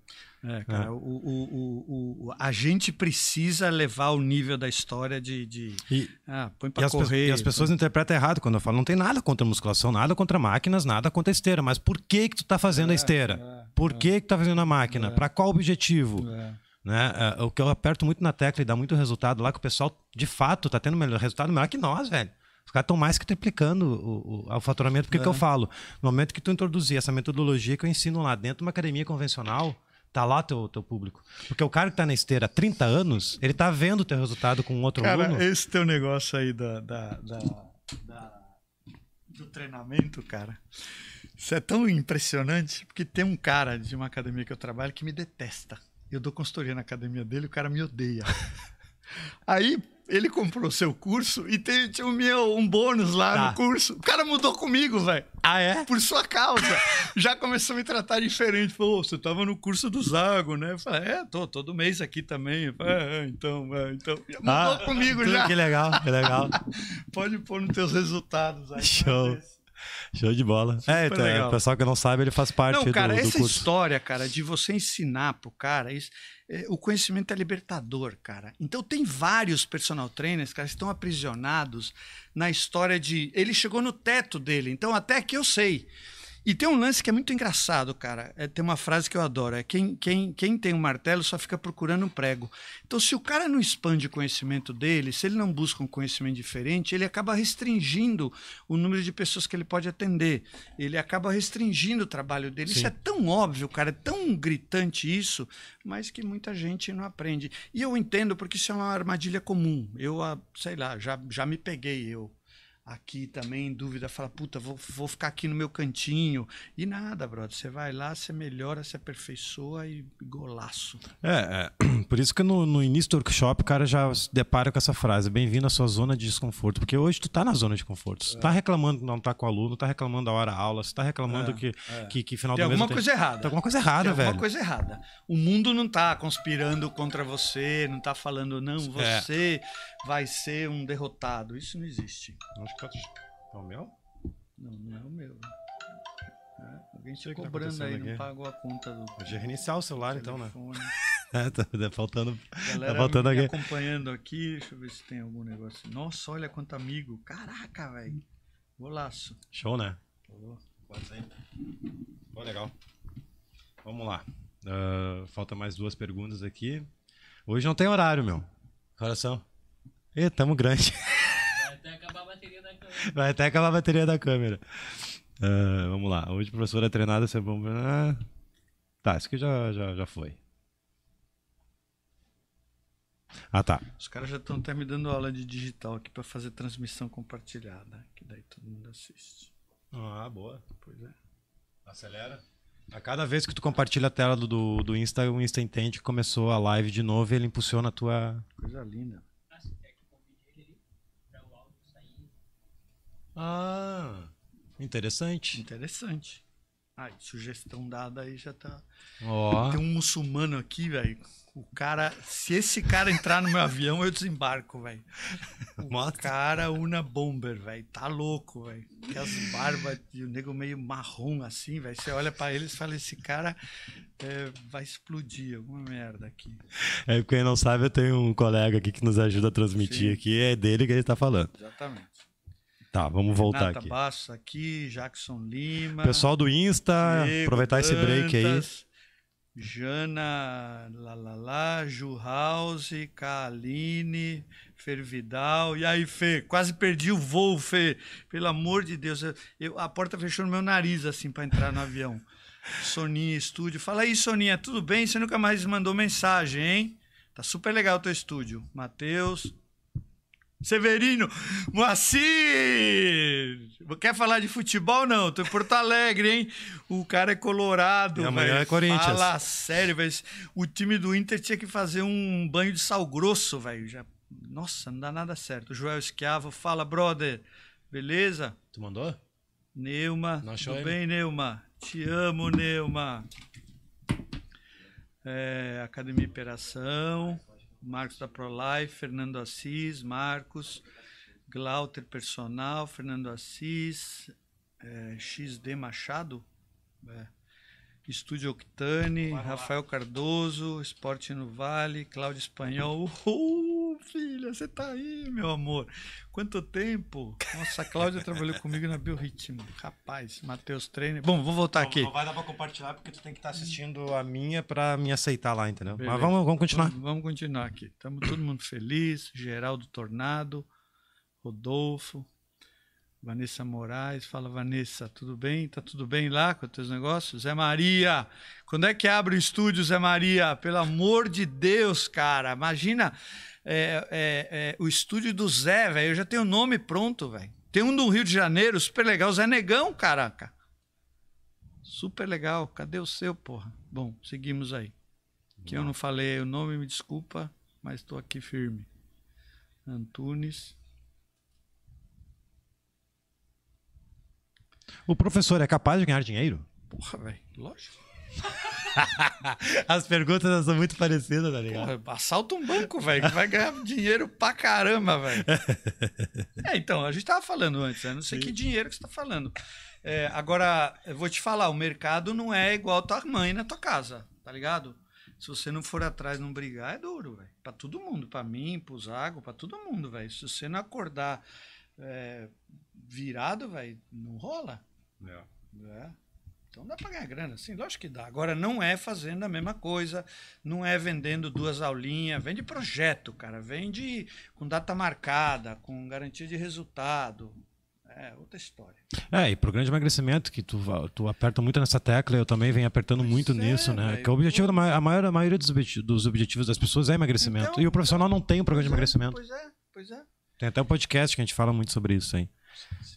É, cara, é. O, o, o, a gente precisa levar o nível da história de. de e, ah, põe pra e correr. As, e as pessoas põe... interpretam errado quando eu falo, não tem nada contra musculação, nada contra máquinas, nada contra esteira. Mas por que, que tu está fazendo é, a esteira? É, por que, que tu tá fazendo a máquina? É. Para qual objetivo? É. Né? É, o que eu aperto muito na tecla e dá muito resultado lá, que o pessoal, de fato, está tendo melhor, resultado melhor que nós, velho. Os caras estão mais que triplicando o, o, o faturamento. Porque é. que eu falo? No momento que tu introduzir essa metodologia que eu ensino lá dentro de uma academia convencional, tá lá teu, teu público. Porque o cara que tá na esteira há 30 anos, ele tá vendo o teu resultado com outro cara, aluno. esse teu negócio aí da, da, da, da, do treinamento, cara, isso é tão impressionante, porque tem um cara de uma academia que eu trabalho que me detesta. Eu dou consultoria na academia dele, o cara me odeia. Aí ele comprou seu curso e teve, tinha um, meu, um bônus lá tá. no curso. O cara mudou comigo, velho. Ah, é? Por sua causa. Já começou a me tratar diferente. Falou, você tava no curso do Zago, né? Eu falei, é, tô todo mês aqui também. Falei, é, então, é, então. Mudou ah, comigo já. Que legal, que legal. Pode pôr nos teus resultados aí. Show. Show de bola. Super é, então, legal. o pessoal que não sabe, ele faz parte não, cara, do, do essa história, cara, de você ensinar pro cara, isso, é, o conhecimento é libertador, cara. Então tem vários personal trainers, cara, que estão aprisionados na história de ele chegou no teto dele. Então até aqui eu sei. E tem um lance que é muito engraçado, cara. É, tem uma frase que eu adoro: é quem, quem, quem tem um martelo só fica procurando um prego. Então, se o cara não expande o conhecimento dele, se ele não busca um conhecimento diferente, ele acaba restringindo o número de pessoas que ele pode atender. Ele acaba restringindo o trabalho dele. Sim. Isso é tão óbvio, cara, é tão gritante isso, mas que muita gente não aprende. E eu entendo porque isso é uma armadilha comum. Eu, ah, sei lá, já, já me peguei eu aqui também dúvida, fala, puta, vou, vou ficar aqui no meu cantinho. E nada, brother. Você vai lá, você melhora, você aperfeiçoa e golaço. É, é por isso que no, no, início do workshop o cara já se depara com essa frase: bem-vindo à sua zona de desconforto. Porque hoje tu tá na zona de conforto. Você é. tá reclamando que não tá com o aluno, tá reclamando da hora aula, você tá reclamando é, que, é. que, que final tem do mês. Alguma coisa tem... errada. Tem alguma coisa errada, tem velho. alguma coisa errada. O mundo não tá conspirando contra você, não tá falando, não, é. você vai ser um derrotado. Isso não existe. Acho que é o meu? Não, não é o meu. É, alguém te tá cobrando aí, aqui? não pagou a conta do. Pode reiniciar o celular então, né? é, tá, tá faltando. Galera tá faltando me aqui. acompanhando aqui, deixa eu ver se tem algum negócio. Nossa, olha quanto amigo. Caraca, velho. Golaço. Show, né? Pô, legal. Vamos lá. Uh, falta mais duas perguntas aqui. Hoje não tem horário, meu. Coração. Ih, tamo grande. Vai até acabar a bateria da câmera. Vai até acabar a bateria da câmera. Uh, vamos lá. Hoje, professora é treinada, você vamos ver. Ah, tá, isso aqui já, já, já foi. Ah, tá. Os caras já estão até me dando aula de digital aqui para fazer transmissão compartilhada, que daí todo mundo assiste. Ah, boa. Pois é. Acelera. A cada vez que tu compartilha a tela do, do Insta, o Insta entende que começou a live de novo e ele impulsiona a tua. Coisa linda. Ah, interessante. Interessante. Ah, sugestão dada aí já tá. Oh. Tem um muçulmano aqui, velho. O cara, se esse cara entrar no meu avião, eu desembarco, velho. O cara una bomber, velho. Tá louco, velho. as barbas e o nego meio marrom assim, velho. Você olha para eles e fala: esse cara é, vai explodir alguma merda aqui. É, quem não sabe, eu tenho um colega aqui que nos ajuda a transmitir Sim. aqui. É dele que ele tá falando. Exatamente. Tá, vamos voltar Renata aqui. Bastos aqui, Jackson Lima. Pessoal do Insta, Diego aproveitar esse break aí. Jana Lalala, Ju House, Kaline, Fervidal. E aí, Fê? Quase perdi o voo, Fê. Pelo amor de Deus. Eu, a porta fechou no meu nariz, assim, para entrar no avião. Soninha Estúdio. Fala aí, Soninha, tudo bem? Você nunca mais mandou mensagem, hein? Tá super legal o teu estúdio. Matheus, Severino, Moacir! Quer falar de futebol? Não, tô em Porto Alegre, hein? O cara é colorado, E amanhã é Corinthians. Fala sério, velho. O time do Inter tinha que fazer um banho de sal grosso, velho. Já... Nossa, não dá nada certo. O Joel Esquiavo, fala, brother. Beleza? Tu mandou? Neuma, Não tudo bem, Neuma? Te amo, Neuma. É, Academia Operação, Marcos da ProLife, Fernando Assis, Marcos, Glauter Personal, Fernando Assis, é, XD Machado, é, Estúdio Octane, Rafael Cardoso, Esporte no Vale, Cláudio Espanhol. Uh, filha, você tá aí, meu amor. Quanto tempo? Nossa, a Cláudia trabalhou comigo na Biorritmo. Rapaz, Matheus Treiner. Bom, vou voltar aqui. Não vai dar pra compartilhar porque tu tem que estar assistindo a minha pra me aceitar lá, entendeu? Beleza. Mas vamos, vamos continuar. Vamos, vamos continuar aqui. Estamos todo mundo feliz. Geraldo Tornado, Rodolfo, Vanessa Moraes. Fala, Vanessa, tudo bem? Tá tudo bem lá com os teus negócios? Zé Maria, quando é que abre o estúdio, Zé Maria? Pelo amor de Deus, cara. Imagina é, é, é, o estúdio do Zé, velho. Eu já tenho o nome pronto, velho. Tem um do Rio de Janeiro, super legal. Zé Negão, caraca. Super legal. Cadê o seu, porra? Bom, seguimos aí. Que eu não falei o nome, me desculpa, mas estou aqui firme. Antunes. O professor é capaz de ganhar dinheiro? Porra, velho. Lógico. As perguntas são muito parecidas, tá ligado? Porra, assalta um banco, velho, que vai ganhar dinheiro pra caramba, velho. É, então, a gente tava falando antes, né? não sei que dinheiro que você tá falando. É, agora, eu vou te falar, o mercado não é igual a tua mãe na tua casa, tá ligado? Se você não for atrás, não brigar, é duro, velho. Pra todo mundo, pra mim, pro Zago, pra todo mundo, velho. Se você não acordar é, virado, velho, não rola. É. Então dá pra ganhar grana, sim, lógico que dá. Agora não é fazendo a mesma coisa, não é vendendo duas aulinhas, vende projeto, cara, vende com data marcada, com garantia de resultado. É outra história. É, e pro grande emagrecimento, que tu, tu aperta muito nessa tecla, eu também venho apertando Pois muito é, nisso, né? velho. Que o objetivo da a maior, a maioria dos, dos objetivos das pessoas é emagrecimento. Então, e o profissional não tem um programa de é, emagrecimento. Pois é, pois é. Tem até um podcast que a gente fala muito sobre isso aí.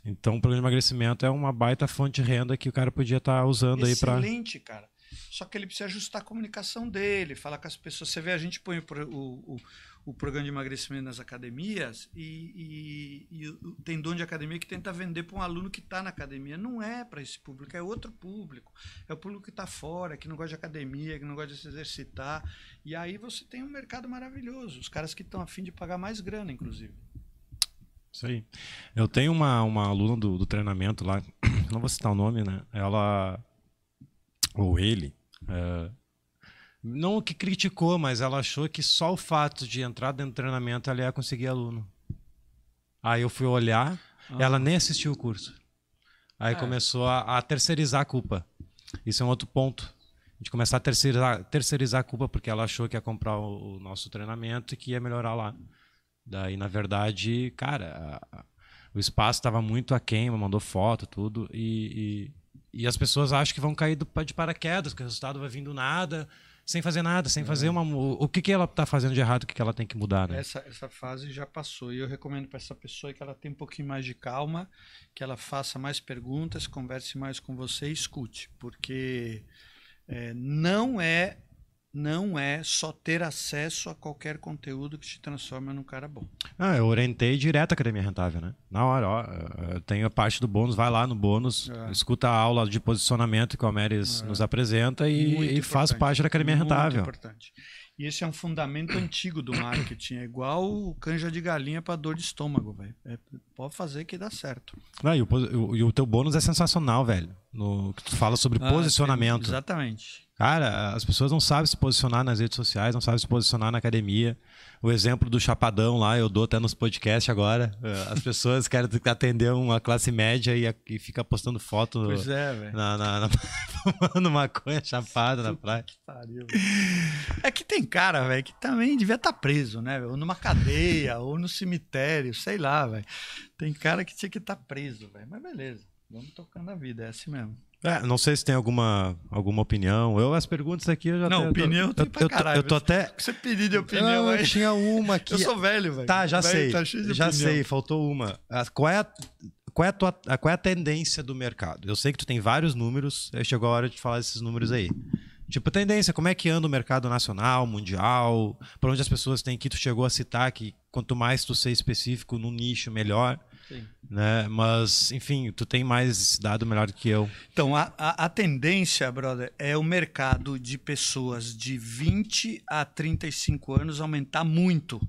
Então, o programa de emagrecimento é uma baita fonte de renda que o cara podia estar usando aí pra. Excelente, cara. Só que ele precisa ajustar a comunicação dele, falar com as pessoas. Você vê, a gente põe o, o, o, programa de emagrecimento nas academias e, e, e tem dono de academia que tenta vender para um aluno que está na academia. Não é para esse público, é outro público. É o público que está fora, que não gosta de academia, que não gosta de se exercitar. E aí você tem um mercado maravilhoso. Os caras que estão afim de pagar mais grana, inclusive. Isso aí. Eu tenho uma, uma aluna do, do treinamento lá, não vou citar o nome, né? Ela. Ou ele. é, não que criticou, mas ela achou que só o fato de entrar dentro do treinamento ela ia conseguir aluno. Aí eu fui olhar, ela nem assistiu o curso. Aí É. começou a, a terceirizar a culpa. Isso é um outro ponto. A gente começar a terceirizar, terceirizar a culpa porque ela achou que ia comprar o, o nosso treinamento e que ia melhorar lá. Daí, na verdade, cara, a- a- o espaço estava muito aquém, mandou foto, tudo, e, e, e as pessoas acham que vão cair do, de paraquedas, que o resultado vai vir do nada, sem fazer nada, sem fazer uma. mu- O que, que ela está fazendo de errado, o que, que ela tem que mudar, né? Essa, essa fase já passou. E eu recomendo para essa pessoa que ela tenha um pouquinho mais de calma, que ela faça mais perguntas, converse mais com você e escute. Porque é, não é não é só ter acesso a qualquer conteúdo que te transforma num cara bom. Ah, eu orientei direto a Academia Rentável, né? Na hora, ó, eu tenho a parte do bônus, vai lá no bônus, É. escuta a aula de posicionamento que o Almeres nos apresenta e, Muito e faz parte da Academia Muito Rentável. importante. E esse é um fundamento antigo do marketing. É igual o canja de galinha para dor de estômago, velho. É, pode fazer que dá certo. Ah, e, o- e o teu bônus é sensacional, velho. No, que tu fala sobre Ah, posicionamento. sim, exatamente. Cara, as pessoas não sabem se posicionar nas redes sociais, não sabem se posicionar na academia. O exemplo do chapadão lá, eu dou até nos podcasts agora. Eh, As pessoas querem atender uma classe média e, e fica postando foto Pois é, velho. na, na, na, fumando maconha chapada na praia. Pariu. É que tem cara, velho, que também devia estar preso, né? Ou numa cadeia, ou no cemitério, sei lá, velho. Tem cara que tinha que estar preso, velho. Mas beleza, vamos tocando a vida, é assim mesmo. É, não sei se tem alguma, alguma opinião. Eu, as perguntas aqui eu já Não, tenho. opinião eu, tem eu, pra eu, caralho. eu tô até. Você pediu de opinião Não, eu tinha uma aqui. Eu sou velho, velho. Tá, já Velho sei. tá já opinião. sei, faltou uma. Qual é, a, qual, é a tua, qual é a tendência do mercado? Eu sei que tu tem vários números, aí chegou a hora de falar desses números aí. Tipo, tendência, como é que anda o mercado nacional, mundial, para onde as pessoas têm que tu chegou a citar que quanto mais tu ser específico no nicho, melhor, Sim. né? Mas, enfim, tu tem mais esse dado melhor do que eu. Então, a, a, a tendência, brother, é o mercado de pessoas de 20 a 35 anos aumentar muito.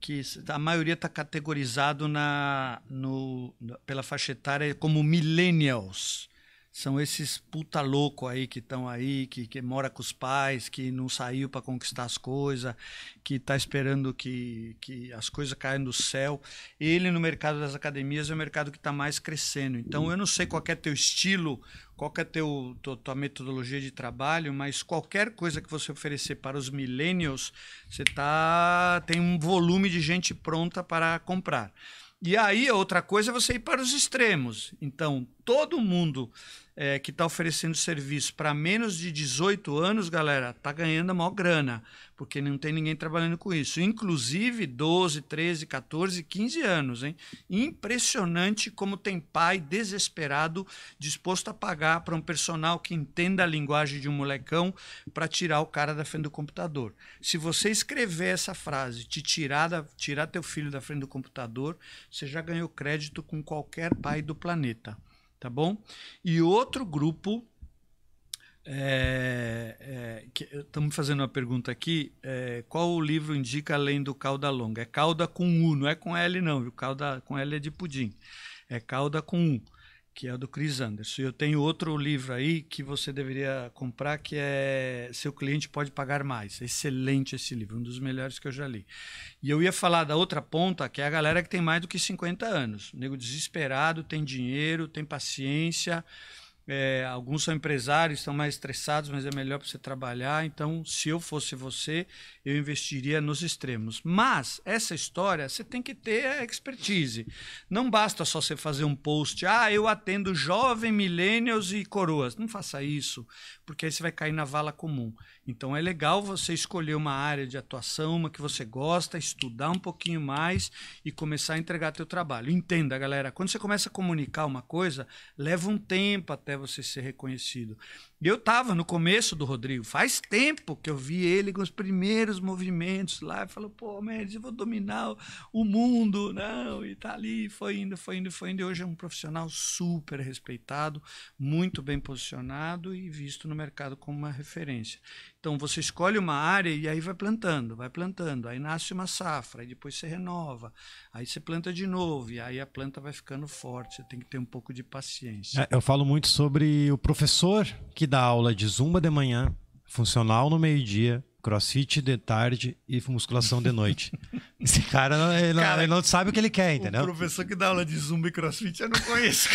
Que a maioria está categorizado na, no, pela faixa etária como millennials. São esses puta louco aí que estão aí, que, que mora com os pais, que não saiu para conquistar as coisas, que está esperando que, que as coisas caiam do céu. Ele no mercado das academias é o mercado que está mais crescendo. Então eu não sei qual é teu estilo, qual é teu, tua, tua metodologia de trabalho, mas qualquer coisa que você oferecer para os millennials, você tá tem um volume de gente pronta para comprar. E aí, outra coisa é você ir para os extremos. Então, todo mundo é, que está oferecendo serviço para menos de 18 anos, galera, tá ganhando a maior grana, porque não tem ninguém trabalhando com isso. Inclusive 12, 13, 14, 15 anos, hein? Impressionante como tem pai desesperado disposto a pagar para um personal que entenda a linguagem de um molecão para tirar o cara da frente do computador. Se você escrever essa frase, te tirar, da, tirar teu filho da frente do computador, você já ganhou crédito com qualquer pai do planeta tá bom? E outro grupo. É, é, estamos fazendo uma pergunta aqui. é, qual o livro indica além do cauda longa? É cauda com U, não é com L, não, viu? Cauda com L é de pudim. É cauda com U, que é do Chris Anderson. Eu tenho outro livro aí que você deveria comprar, que é Seu Cliente Pode Pagar Mais. Excelente esse livro, um dos melhores que eu já li. E eu ia falar da outra ponta, que é a galera que tem mais do que 50 anos. Nego desesperado, tem dinheiro, tem paciência. é, alguns são empresários, estão mais estressados, mas é melhor para você trabalhar. Então, se eu fosse você, eu investiria nos extremos. Mas essa história, você tem que ter a expertise. Não basta só você fazer um post, ah, eu atendo jovem, millennials e coroas. Não faça isso, porque aí você vai cair na vala comum. Então é legal você escolher uma área de atuação, uma que você gosta, estudar um pouquinho mais e começar a entregar teu trabalho. Entenda, galera, quando você começa a comunicar uma coisa, leva um tempo até você ser reconhecido. Eu estava no começo do Rodrigo, faz tempo que eu vi ele com os primeiros movimentos lá, e falou, pô, Mendes, eu vou dominar o mundo, não, e tá ali, foi indo, foi indo, foi indo, e hoje é um profissional super respeitado, muito bem posicionado e visto no mercado como uma referência. Então você escolhe uma área e aí vai plantando, vai plantando, aí nasce uma safra, aí depois você renova, aí você planta de novo, e aí a planta vai ficando forte, você tem que ter um pouco de paciência. É, eu falo muito sobre o professor que dá aula de zumba de manhã, funcional no meio-dia, crossfit de tarde e musculação de noite. Esse cara, não- ele, não, Cara, ele não sabe o que ele quer, O entendeu? professor que dá aula de zumba e crossfit eu não conheço.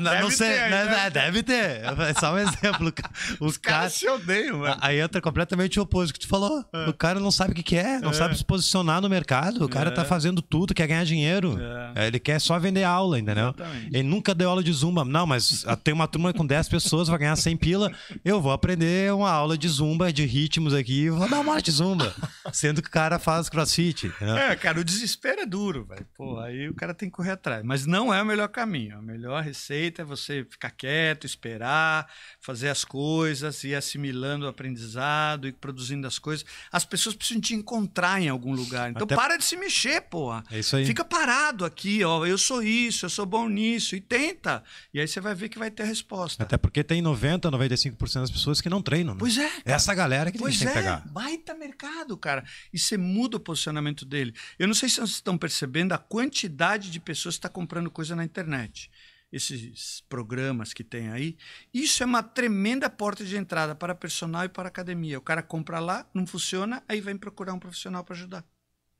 Não, Deve não sei, ter né, deve né, deve ter. É só um exemplo. Os Os caras caras. se odeiam, velho. Aí entra completamente o oposto que tu falou. O cara não sabe o que quer, não sabe se posicionar no mercado. O cara tá fazendo tudo, quer ganhar dinheiro. É. Ele quer só vender aula, entendeu? Exatamente. Ele nunca deu aula de zumba. Não, mas tem uma turma com 10 pessoas, vai ganhar 100 pila. Eu vou aprender uma aula de zumba, de ritmos aqui, e vou dar uma aula de zumba. Sendo que o cara faz crossfit. entendeu? É, cara, o desespero é duro, velho. Pô, aí o cara tem que correr atrás. Mas não é o melhor caminho. A melhor receita é você ficar quieto, esperar, fazer as coisas, ir assimilando o aprendizado, ir produzindo as coisas. As pessoas precisam te encontrar em algum lugar. Então Até- para de se mexer, porra. É isso aí. Fica parado aqui, ó. Eu sou isso, eu sou bom nisso. E tenta. E aí você vai ver que vai ter a resposta. Até porque tem 90, 95% das pessoas que não treinam. Né? Pois é. cara. Essa galera que Pois tem é, que pegar. Baita mercado, cara. E você muda o posicionamento dele. Eu não sei se vocês estão percebendo a quantidade de pessoas que está comprando coisa na internet. Esses programas que tem aí. Isso é uma tremenda porta de entrada para personal e para academia. O cara compra lá, não funciona, aí vem procurar um profissional para ajudar.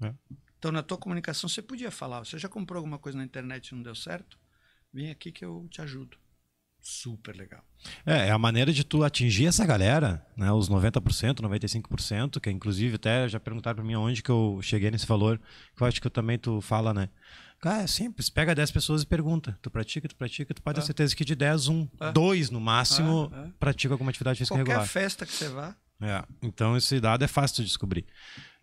É. Então, na tua comunicação, você podia falar: você já comprou alguma coisa na internet e não deu certo? Vem aqui que eu te ajudo. Super legal. É, é a maneira de tu atingir essa galera, né? Os 90%, 95%, que inclusive até já perguntaram para mim onde que eu cheguei nesse valor, que eu acho que eu também tu fala, né? Cara, é simples, pega 10 pessoas e pergunta. Tu pratica, tu pratica, tu pode É. ter certeza que de 10, um, É. dois no máximo, É, é. pratica alguma atividade física Qualquer regular. festa que você vá. É, então esse dado é fácil de descobrir.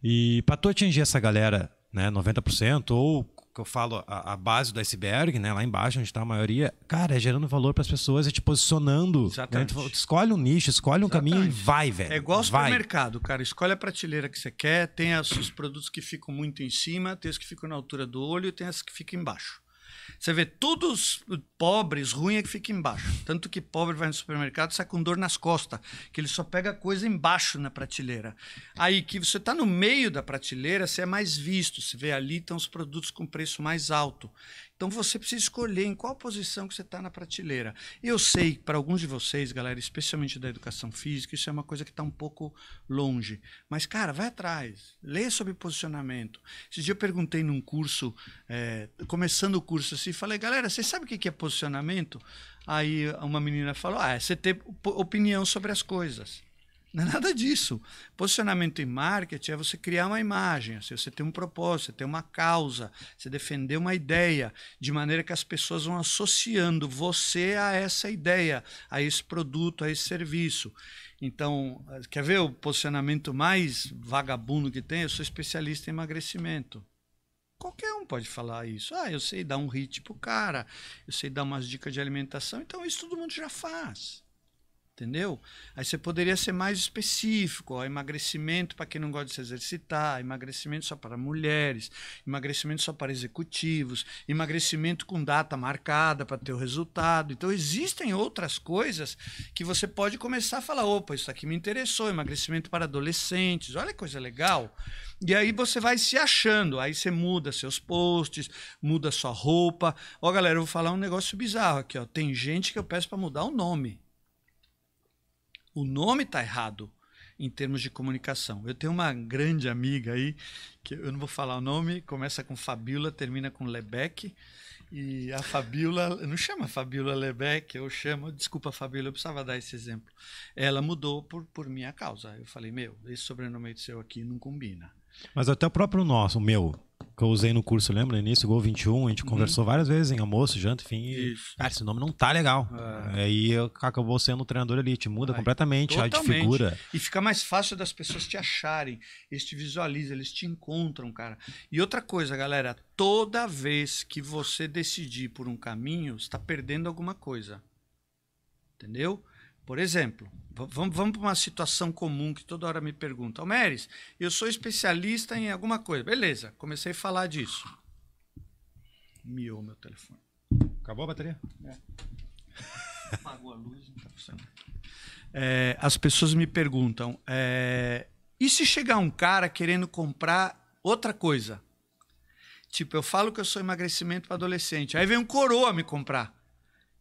E para tu atingir essa galera, né, 90%, ou que eu falo a, a base do iceberg, né, lá embaixo onde está a maioria, cara, é gerando valor para as pessoas e te posicionando. Exatamente. Né, escolhe um nicho, escolhe um caminho e Exatamente. vai, velho. É igual vai. supermercado, cara. Escolhe a prateleira que você quer, tem os produtos que ficam muito em cima, tem os que ficam na altura do olho e tem as que ficam embaixo. Você vê todos pobres, ruim é que fica embaixo. Tanto que pobre vai no supermercado sai com dor nas costas, que ele só pega coisa embaixo na prateleira. Aí que você está no meio da prateleira, você é mais visto. Você vê ali estão os produtos com preço mais alto. Então você precisa escolher em qual posição que você está na prateleira. Eu sei para alguns de vocês, galera, especialmente da educação física, isso é uma coisa que está um pouco longe. Mas, cara, vai atrás. Lê sobre posicionamento. Esse dia eu perguntei num curso, é, começando o curso assim, falei, galera, vocês sabem o que é posicionamento? Aí uma menina falou, ah, é você ter op- opinião sobre as coisas. Não é nada disso. Posicionamento em marketing é você criar uma imagem, assim, você ter um propósito, você ter uma causa, você defender uma ideia, de maneira que as pessoas vão associando você a essa ideia, a esse produto, a esse serviço. Então, quer ver o posicionamento mais vagabundo que tem? Eu sou especialista em emagrecimento. Qualquer um pode falar isso. Ah, eu sei dar um hit pro cara, eu sei dar umas dicas de alimentação, então isso todo mundo já faz. Entendeu? Aí você poderia ser mais específico, ó, emagrecimento para quem não gosta de se exercitar, emagrecimento só para mulheres, emagrecimento só para executivos, emagrecimento com data marcada para ter o resultado. Então existem outras coisas que você pode começar a falar, opa, isso aqui me interessou, emagrecimento para adolescentes, olha que coisa legal. E aí você vai se achando, aí você muda seus posts, muda sua roupa. Ó, galera, eu vou falar um negócio bizarro aqui, ó. Tem gente que eu peço para mudar o nome o nome está errado em termos de comunicação. Eu tenho uma grande amiga aí, que eu não vou falar o nome, começa com Fabiola, termina com Lebec. E a Fabiola, não chama Fabiola Lebec, eu chamo, desculpa Fabiola, eu precisava dar esse exemplo. Ela mudou por, por minha causa. Eu falei, meu, esse sobrenome seu aqui não combina. Mas até o próprio nosso, o meu, que eu usei no curso, lembra? No início, Gol 21, a gente conversou várias vezes em almoço, janta, enfim. e, Uhum. Isso. Cara, esse nome não tá legal. Aí eu- acabou sendo o treinador elite, muda Ai, completamente a de figura. E fica mais fácil das pessoas te acharem. Eles te visualizam, eles te encontram, cara. E outra coisa, galera, toda vez que você decidir por um caminho, você está perdendo alguma coisa. Entendeu? Por exemplo, vamos, vamos para uma situação comum que toda hora me perguntam. Almeres, eu sou especialista em alguma coisa. Beleza, comecei a falar disso. Miou meu telefone. Acabou a bateria? Apagou a luz, não tá funcionando. É, as pessoas me perguntam: é, e se chegar um cara querendo comprar outra coisa? Tipo, eu falo que eu sou emagrecimento para adolescente. Aí vem um coroa me comprar.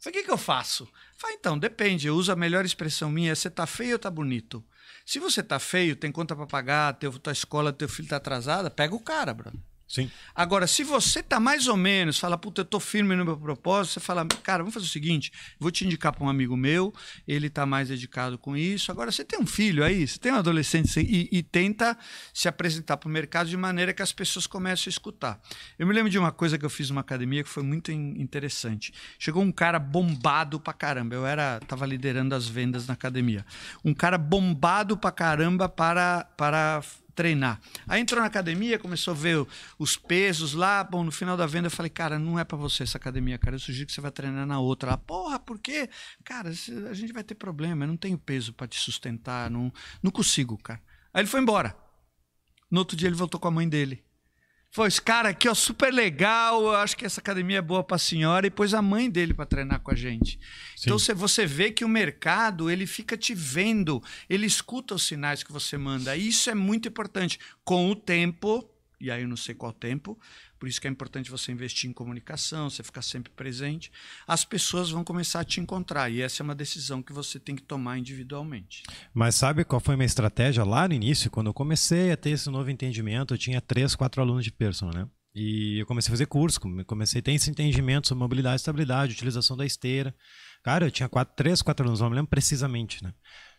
Falei, o que, que eu faço? Falei, então, depende. Eu uso a melhor expressão minha: você tá feio ou tá bonito? Se você tá feio, tem conta para pagar, teu, tua escola, teu filho tá atrasada, pega o cara, brother. Sim. Agora, se você tá mais ou menos, fala, puta, eu tô firme no meu propósito, você fala, cara, vamos fazer o seguinte, vou te indicar para um amigo meu, ele tá mais dedicado com isso. Agora, você tem um filho aí, você tem um adolescente e, e tenta se apresentar para o mercado de maneira que as pessoas comecem a escutar. Eu me lembro de uma coisa que eu fiz numa academia que foi muito in- interessante. Chegou um cara bombado pra caramba. Eu era, tava liderando as vendas na academia. Um cara bombado pra caramba para para treinar. Aí entrou na academia, começou a ver os pesos lá. Bom, no final da venda eu falei, cara, não é pra você essa academia, cara. Eu sugiro que você vai treinar na outra. Ela, porra, por quê? Cara, a gente vai ter problema. Eu não tenho peso pra te sustentar. Não, não consigo, cara. Aí ele foi embora. No outro dia ele voltou com a mãe dele. Foi, esse cara aqui, ó, super legal. Eu acho que essa academia é boa pra senhora. E pôs a mãe dele pra treinar com a gente. Então você, você vê que o mercado, ele fica te vendo. Ele escuta os sinais que você manda. E isso é muito importante. Com o tempo, e aí eu não sei qual tempo, por isso que é importante você investir em comunicação, você ficar sempre presente, as pessoas vão começar a te encontrar. E essa é uma decisão que você tem que tomar individualmente. Mas sabe qual foi a minha estratégia lá no início? Quando eu comecei a ter esse novo entendimento, eu tinha três, quatro alunos de personal, né? E eu comecei a fazer curso, come- comecei a ter esse entendimento sobre mobilidade, estabilidade, utilização da esteira. Cara, eu tinha quatro, três, quatro anos, não me lembro precisamente, né?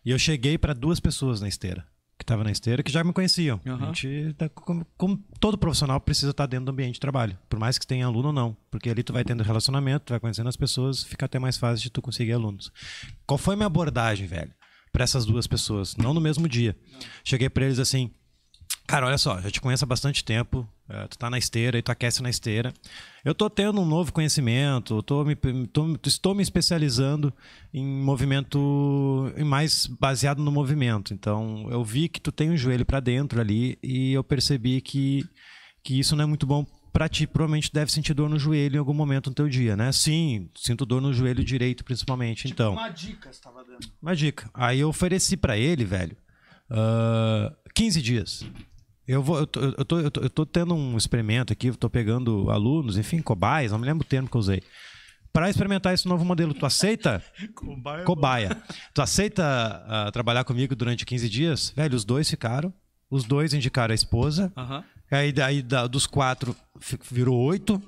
E eu cheguei para duas pessoas na esteira, que estavam na esteira, que já me conheciam. Aham. A gente, tá, como, como todo profissional, precisa estar dentro do ambiente de trabalho, por mais que tenha aluno ou não, porque ali tu vai tendo relacionamento, tu vai conhecendo as pessoas, fica até mais fácil de tu conseguir alunos. Qual foi a minha abordagem, velho, para essas duas pessoas? Não no mesmo dia. Cheguei para eles assim, Cara, olha só, já te conheço há bastante tempo. eh, tu tá na esteira e tu aquece na esteira. Eu tô tendo um novo conhecimento, tô me, tô- estou me especializando em movimento, em mais baseado no movimento. Então, eu vi que tu tem o joelho para dentro ali e eu percebi que, que isso não é muito bom para ti. Provavelmente deve sentir dor no joelho em algum momento no teu dia, né? Sim, sinto dor no joelho direito, principalmente. então, Uma dica você estava dando. uma dica. Aí eu ofereci pra ele, velho, ah, 15 dias. Eu, vou, eu, tô, eu, tô, eu, tô, eu tô tendo um experimento aqui, eu tô pegando alunos, enfim, cobaias, não me lembro o termo que eu usei. Para experimentar esse novo modelo, tu aceita? Cobaia. Tu aceita ah, trabalhar comigo durante 15 dias? Velho, os dois ficaram. Os dois indicaram a esposa. Aham. Aí daí da- dos quatro virou oito.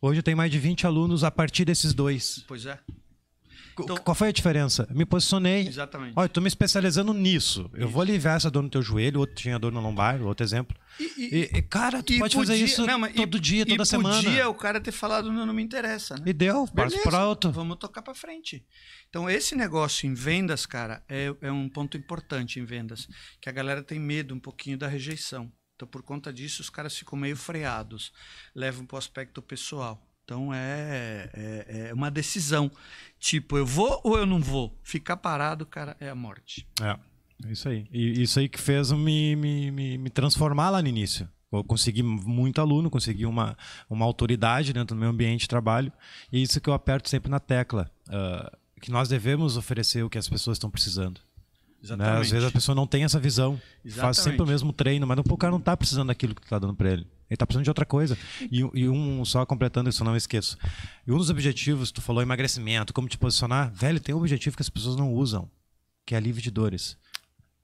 Hoje eu tenho mais de 20 alunos a partir desses dois. Pois é, Qu- Qual foi a diferença? Me posicionei. exatamente. Olha, tô me especializando nisso. Eu vou aliviar essa dor no teu joelho, outro tinha dor na lombar, outro exemplo. E, e, cara, tu E pode fazer podia- isso não, todo e- dia, toda e semana. podia o cara ter falado, não, não me interessa, né? E deu, Beleza, pra outro. Vamos tocar pra frente. Então, esse negócio em vendas, cara, é, é um ponto importante em vendas. Que a galera tem medo um pouquinho da rejeição. Então, por conta disso, os caras ficam meio freados. Levam pro aspecto pessoal. Então, é, é, é uma decisão. Tipo, eu vou ou eu não vou? Ficar parado, cara, é a morte. É, é isso aí. E isso aí que fez me, me, me, me transformar lá no início. Eu consegui muito aluno, consegui uma, uma autoridade dentro do meu ambiente de trabalho. E isso que eu aperto sempre na tecla. ah, que nós devemos oferecer o que as pessoas estão precisando. Né? Às vezes a pessoa não tem essa visão. Faz Exatamente. sempre o mesmo treino, mas o cara não está precisando daquilo que tu tá dando para ele. Ele está precisando de outra coisa. E, e um, só completando isso, eu não esqueço. E um dos objetivos, tu falou emagrecimento, como te posicionar. Velho, tem um objetivo que as pessoas não usam, que é alívio de dores.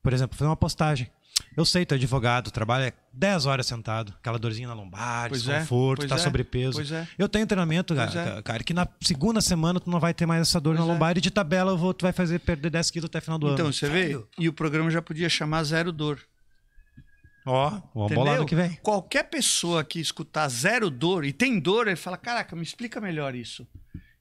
Por exemplo, fazer uma postagem. Eu sei, tu é advogado, trabalha 10 horas sentado, aquela dorzinha na lombar, Pois é, desconforto, pois tá é, sobrepeso. pois é. Eu tenho treinamento, Pois cara, é. cara, que na segunda semana tu não vai ter mais essa dor Pois na é. lombar e de tabela vou, tu vai fazer perder 10 quilos até o final do Então, ano. você vê? E o programa já podia chamar Zero Dor. Ó, vamos bolar no que vem. Qualquer pessoa que escutar zero dor e tem dor, ele fala: Caraca, me explica melhor isso.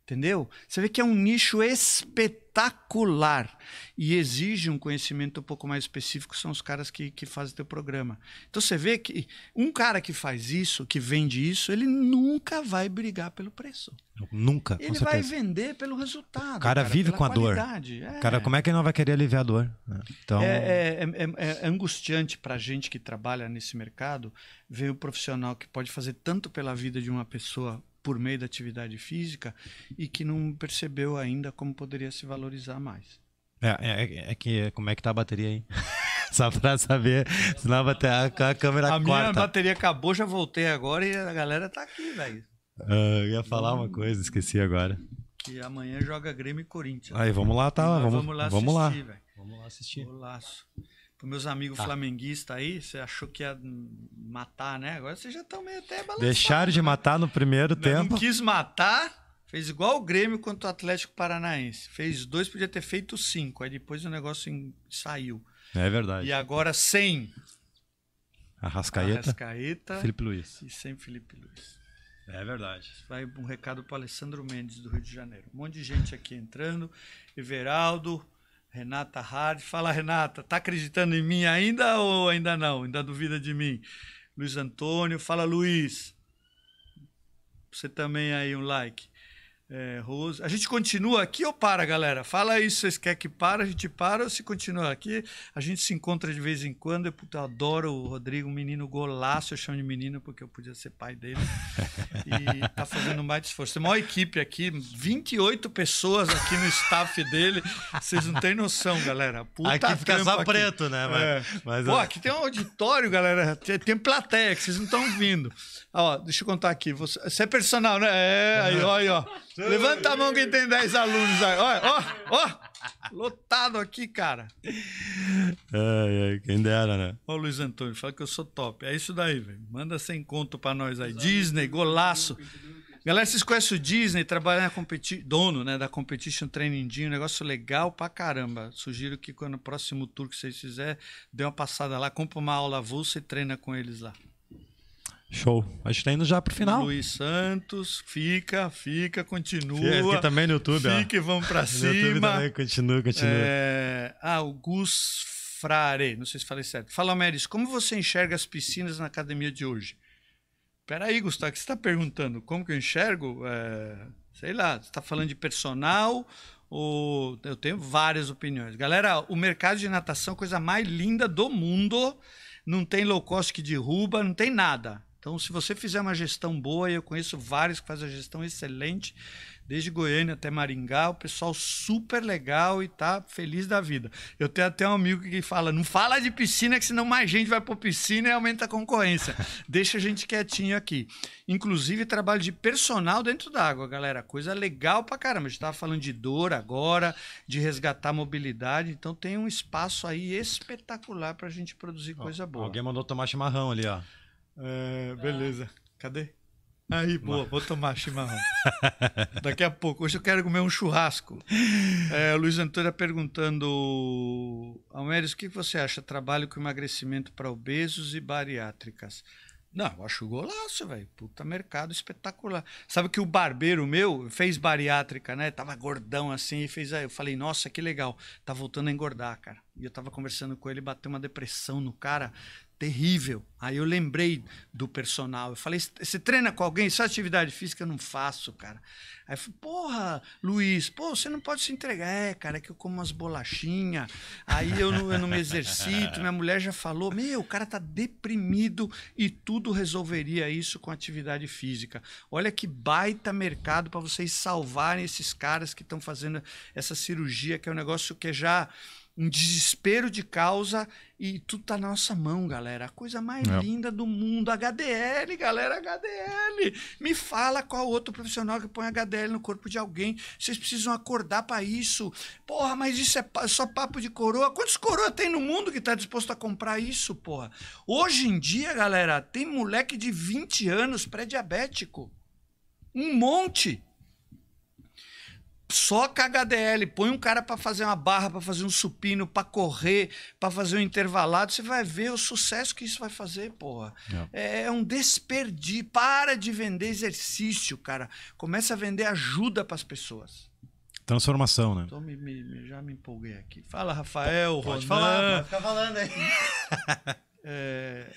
Entendeu? Você vê que é um nicho espetacular e exige um conhecimento um pouco mais específico, são os caras que, que fazem teu programa. Então você vê que um cara que faz isso, que vende isso, ele nunca vai brigar pelo preço. Nunca, Ele vai vender pelo resultado. O cara vive pela com a dor. qualidade. É. Cara, como é que ele não vai querer aliviar a dor? né? Então, É, é, é- é angustiante para gente que trabalha nesse mercado ver o profissional que pode fazer tanto pela vida de uma pessoa por meio da atividade física e que não percebeu ainda como poderia se valorizar mais. é, é- é que como é que tá a bateria aí? Só pra saber, senão a, a, a câmera a minha corta. bateria acabou, já voltei agora e a galera tá aqui, velho. Ah, eu ia falar uma coisa, esqueci agora. Que amanhã joga Grêmio e Corinthians. Aí, vamos lá, tá? Vamos, vamos lá vamos lá. assistir, velho. Vamos lá assistir. Golaço. Para meus amigos Tá. flamenguistas aí, você achou que ia matar, né? Agora vocês já estão meio até balançados. Deixaram de né? matar no primeiro Não, tempo. Não quis matar, fez igual o Grêmio contra o Atlético Paranaense. Fez dois, podia ter feito cinco. Aí depois o negócio saiu. É verdade. E agora sem Arrascaeta, Arrascaeta Felipe Luiz. e sem Felipe Luiz. É verdade. Vai um recado para Alessandro Mendes, do Rio de Janeiro. Um monte de gente aqui entrando. Everaldo, Renata Hard. Fala, Renata, tá acreditando em mim ainda ou ainda não? Ainda duvida de mim? Luiz Antônio, fala, Luiz. Você também aí, um like. É. A gente continua aqui ou para, galera? Fala aí se vocês querem que para, a gente para ou se continua aqui. A gente se encontra de vez em quando. Eu, eu adoro o Rodrigo, um menino golaço, eu chamo de menino porque eu podia ser pai dele. E tá fazendo mais esforço. Tem uma equipe aqui, 28 pessoas aqui no staff dele. Vocês não têm noção, galera. Puta Aqui fica só aqui. preto, né? Mas, É. mas Pô, ó, aqui tem um auditório, galera. Tem, tem plateia que vocês não estão vindo. Ó, deixa eu contar aqui. Você, você é personal, né? É, aí, ó, aí, ó. Levanta a mão quem tem 10 alunos aí. Ó, ó, ó. Lotado aqui, cara. Ai, ai, quem dera, né? O Luiz Antônio, fala que eu sou top. É isso daí, velho. Manda sem conto pra nós aí. Disney, golaço. Galera, vocês conhecem o Disney, trabalha na competi dono né, da Competition Training Gym, um negócio legal pra caramba. Sugiro que quando o próximo tour que vocês fizerem, dê uma passada lá, compra uma aula avulsa e treina com eles lá. Show. A gente tá indo já pro final. Luiz Santos, fica, fica, continua. Fica aqui também no YouTube, ó. Fica e vamos pra No YouTube cima. também, continua, continua. É... Ah, o Gus Frare, não sei se falei certo. Fala, Meris, como você enxerga as piscinas na academia de hoje? Peraí, Gustavo, que você está perguntando? Como que eu enxergo? É, sei lá, você está falando de personal ou... Eu tenho várias opiniões. Galera, o mercado de natação é a coisa mais linda do mundo. Não tem low cost que derruba, não tem nada. Então, se você fizer uma gestão boa, e eu conheço vários que fazem a gestão excelente, desde Goiânia até Maringá, o pessoal super legal e tá feliz da vida. Eu tenho até um amigo que fala: não fala de piscina, que senão mais gente vai para piscina e aumenta a concorrência. Deixa a gente quietinho aqui. Inclusive, trabalho de personal dentro d'água, galera. Coisa legal pra caramba. A gente tava falando de dor agora, de resgatar a mobilidade. Então, tem um espaço aí espetacular pra gente produzir coisa boa. Alguém mandou tomar chimarrão ali, ó. É, beleza. Cadê? Aí, boa, vou tomar chimarrão. Daqui a pouco. Hoje eu quero comer um churrasco. É, o Luiz Antônio perguntando: Almeres, o que você acha? Trabalho com emagrecimento para obesos e bariátricas. Não, eu acho golaço, velho. Puta mercado espetacular. Sabe que o barbeiro meu fez bariátrica, né? Tava gordão assim e fez aí. Eu falei, nossa, que legal. Tá voltando a engordar, cara. E eu tava conversando com ele, bateu uma depressão no cara terrível. Aí eu lembrei do personal. Eu falei: você treina com alguém? Só atividade física eu não faço, cara. Aí eu falei: porra, Luiz, pô, você não pode se entregar. É, cara, é que eu como umas bolachinhas. Aí eu não, eu não me exercito. Minha mulher já falou: meu, o cara tá deprimido e tudo resolveria isso com atividade física. Olha que baita mercado para vocês salvarem esses caras que estão fazendo essa cirurgia, que é um negócio que é já um desespero de causa e tudo tá na nossa mão, galera. A coisa mais É. linda do mundo, HDL, galera, HDL. Me fala qual outro profissional que põe HDL no corpo de alguém. Vocês precisam acordar para isso. Porra, mas isso é só papo de coroa. Quantos coroa tem no mundo que tá disposto a comprar isso, porra? Hoje em dia, galera, tem moleque de 20 anos pré-diabético. Um monte só com HDL, põe um cara para fazer uma barra, para fazer um supino, para correr, para fazer um intervalado, você vai ver o sucesso que isso vai fazer, porra. É, é um desperdício. Para de vender exercício, cara. Começa a vender ajuda para as pessoas. Transformação, né? Então me, me- me- já me empolguei aqui. Fala, Rafael, Pode Ronan. falar, pode ficar falando aí. É,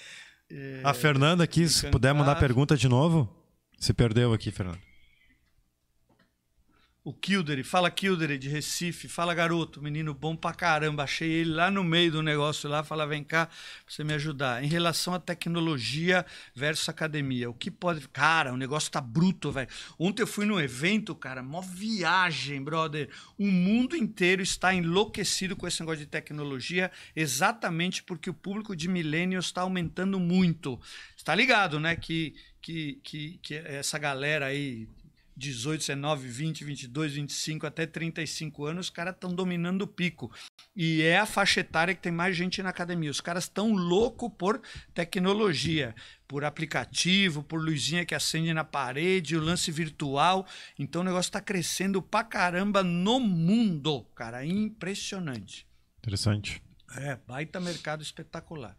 é, A Fernanda aqui, se puder mandar pergunta de novo. Se perdeu aqui, Fernanda. O Kildery, fala Kildery de Recife, fala garoto, menino bom pra caramba. Achei ele lá no meio do negócio lá, fala vem cá pra você me ajudar. Em relação à tecnologia versus academia, o que pode. Cara, o negócio tá bruto, velho. Ontem eu fui num evento, cara, mó viagem, brother. O mundo inteiro está enlouquecido com esse negócio de tecnologia, exatamente porque o público de millennials está aumentando muito. Está ligado, né? Que, que, que, que essa galera aí 18, 19, 20, 22, 25 até 35 anos, os caras estão dominando o pico. E é a faixa etária que tem mais gente na academia. Os caras estão loucos por tecnologia, por aplicativo, por luzinha que acende na parede, o lance virtual. Então o negócio está crescendo pra caramba no mundo, cara. Impressionante. Interessante. É, baita mercado espetacular.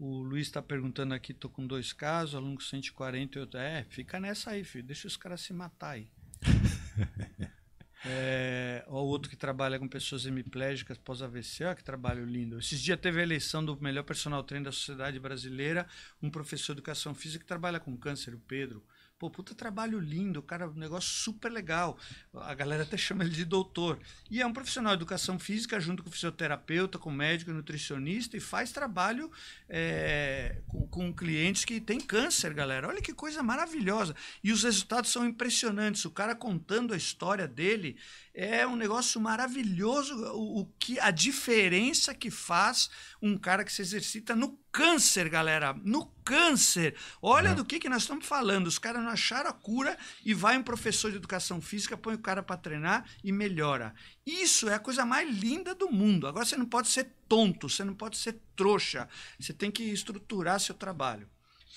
O Luiz está perguntando aqui, tô com dois casos, aluno com 140 e outro. É, fica nessa aí, filho. Deixa os caras se matar aí. É, ó, o outro que trabalha com pessoas hemiplégicas pós-AVC, ó, que trabalho lindo. Esses dias teve a eleição do melhor personal trainer da sociedade brasileira, um professor de educação física que trabalha com câncer, o Pedro. Pô, puta trabalho lindo, cara, um negócio super legal. A galera até chama ele de doutor. E é um profissional de educação física, junto com fisioterapeuta, com médico, nutricionista, e faz trabalho é, com, com clientes que têm câncer, galera. Olha que coisa maravilhosa. E os resultados são impressionantes. O cara contando a história dele é um negócio maravilhoso. O, o que a diferença que faz um cara que se exercita no câncer, galera. No câncer. Olha do que, que nós estamos falando. Os caras não acharam a cura e vai um professor de educação física, põe o cara para treinar e melhora. Isso é a coisa mais linda do mundo. Agora você não pode ser tonto, você não pode ser trouxa. Você tem que estruturar seu trabalho.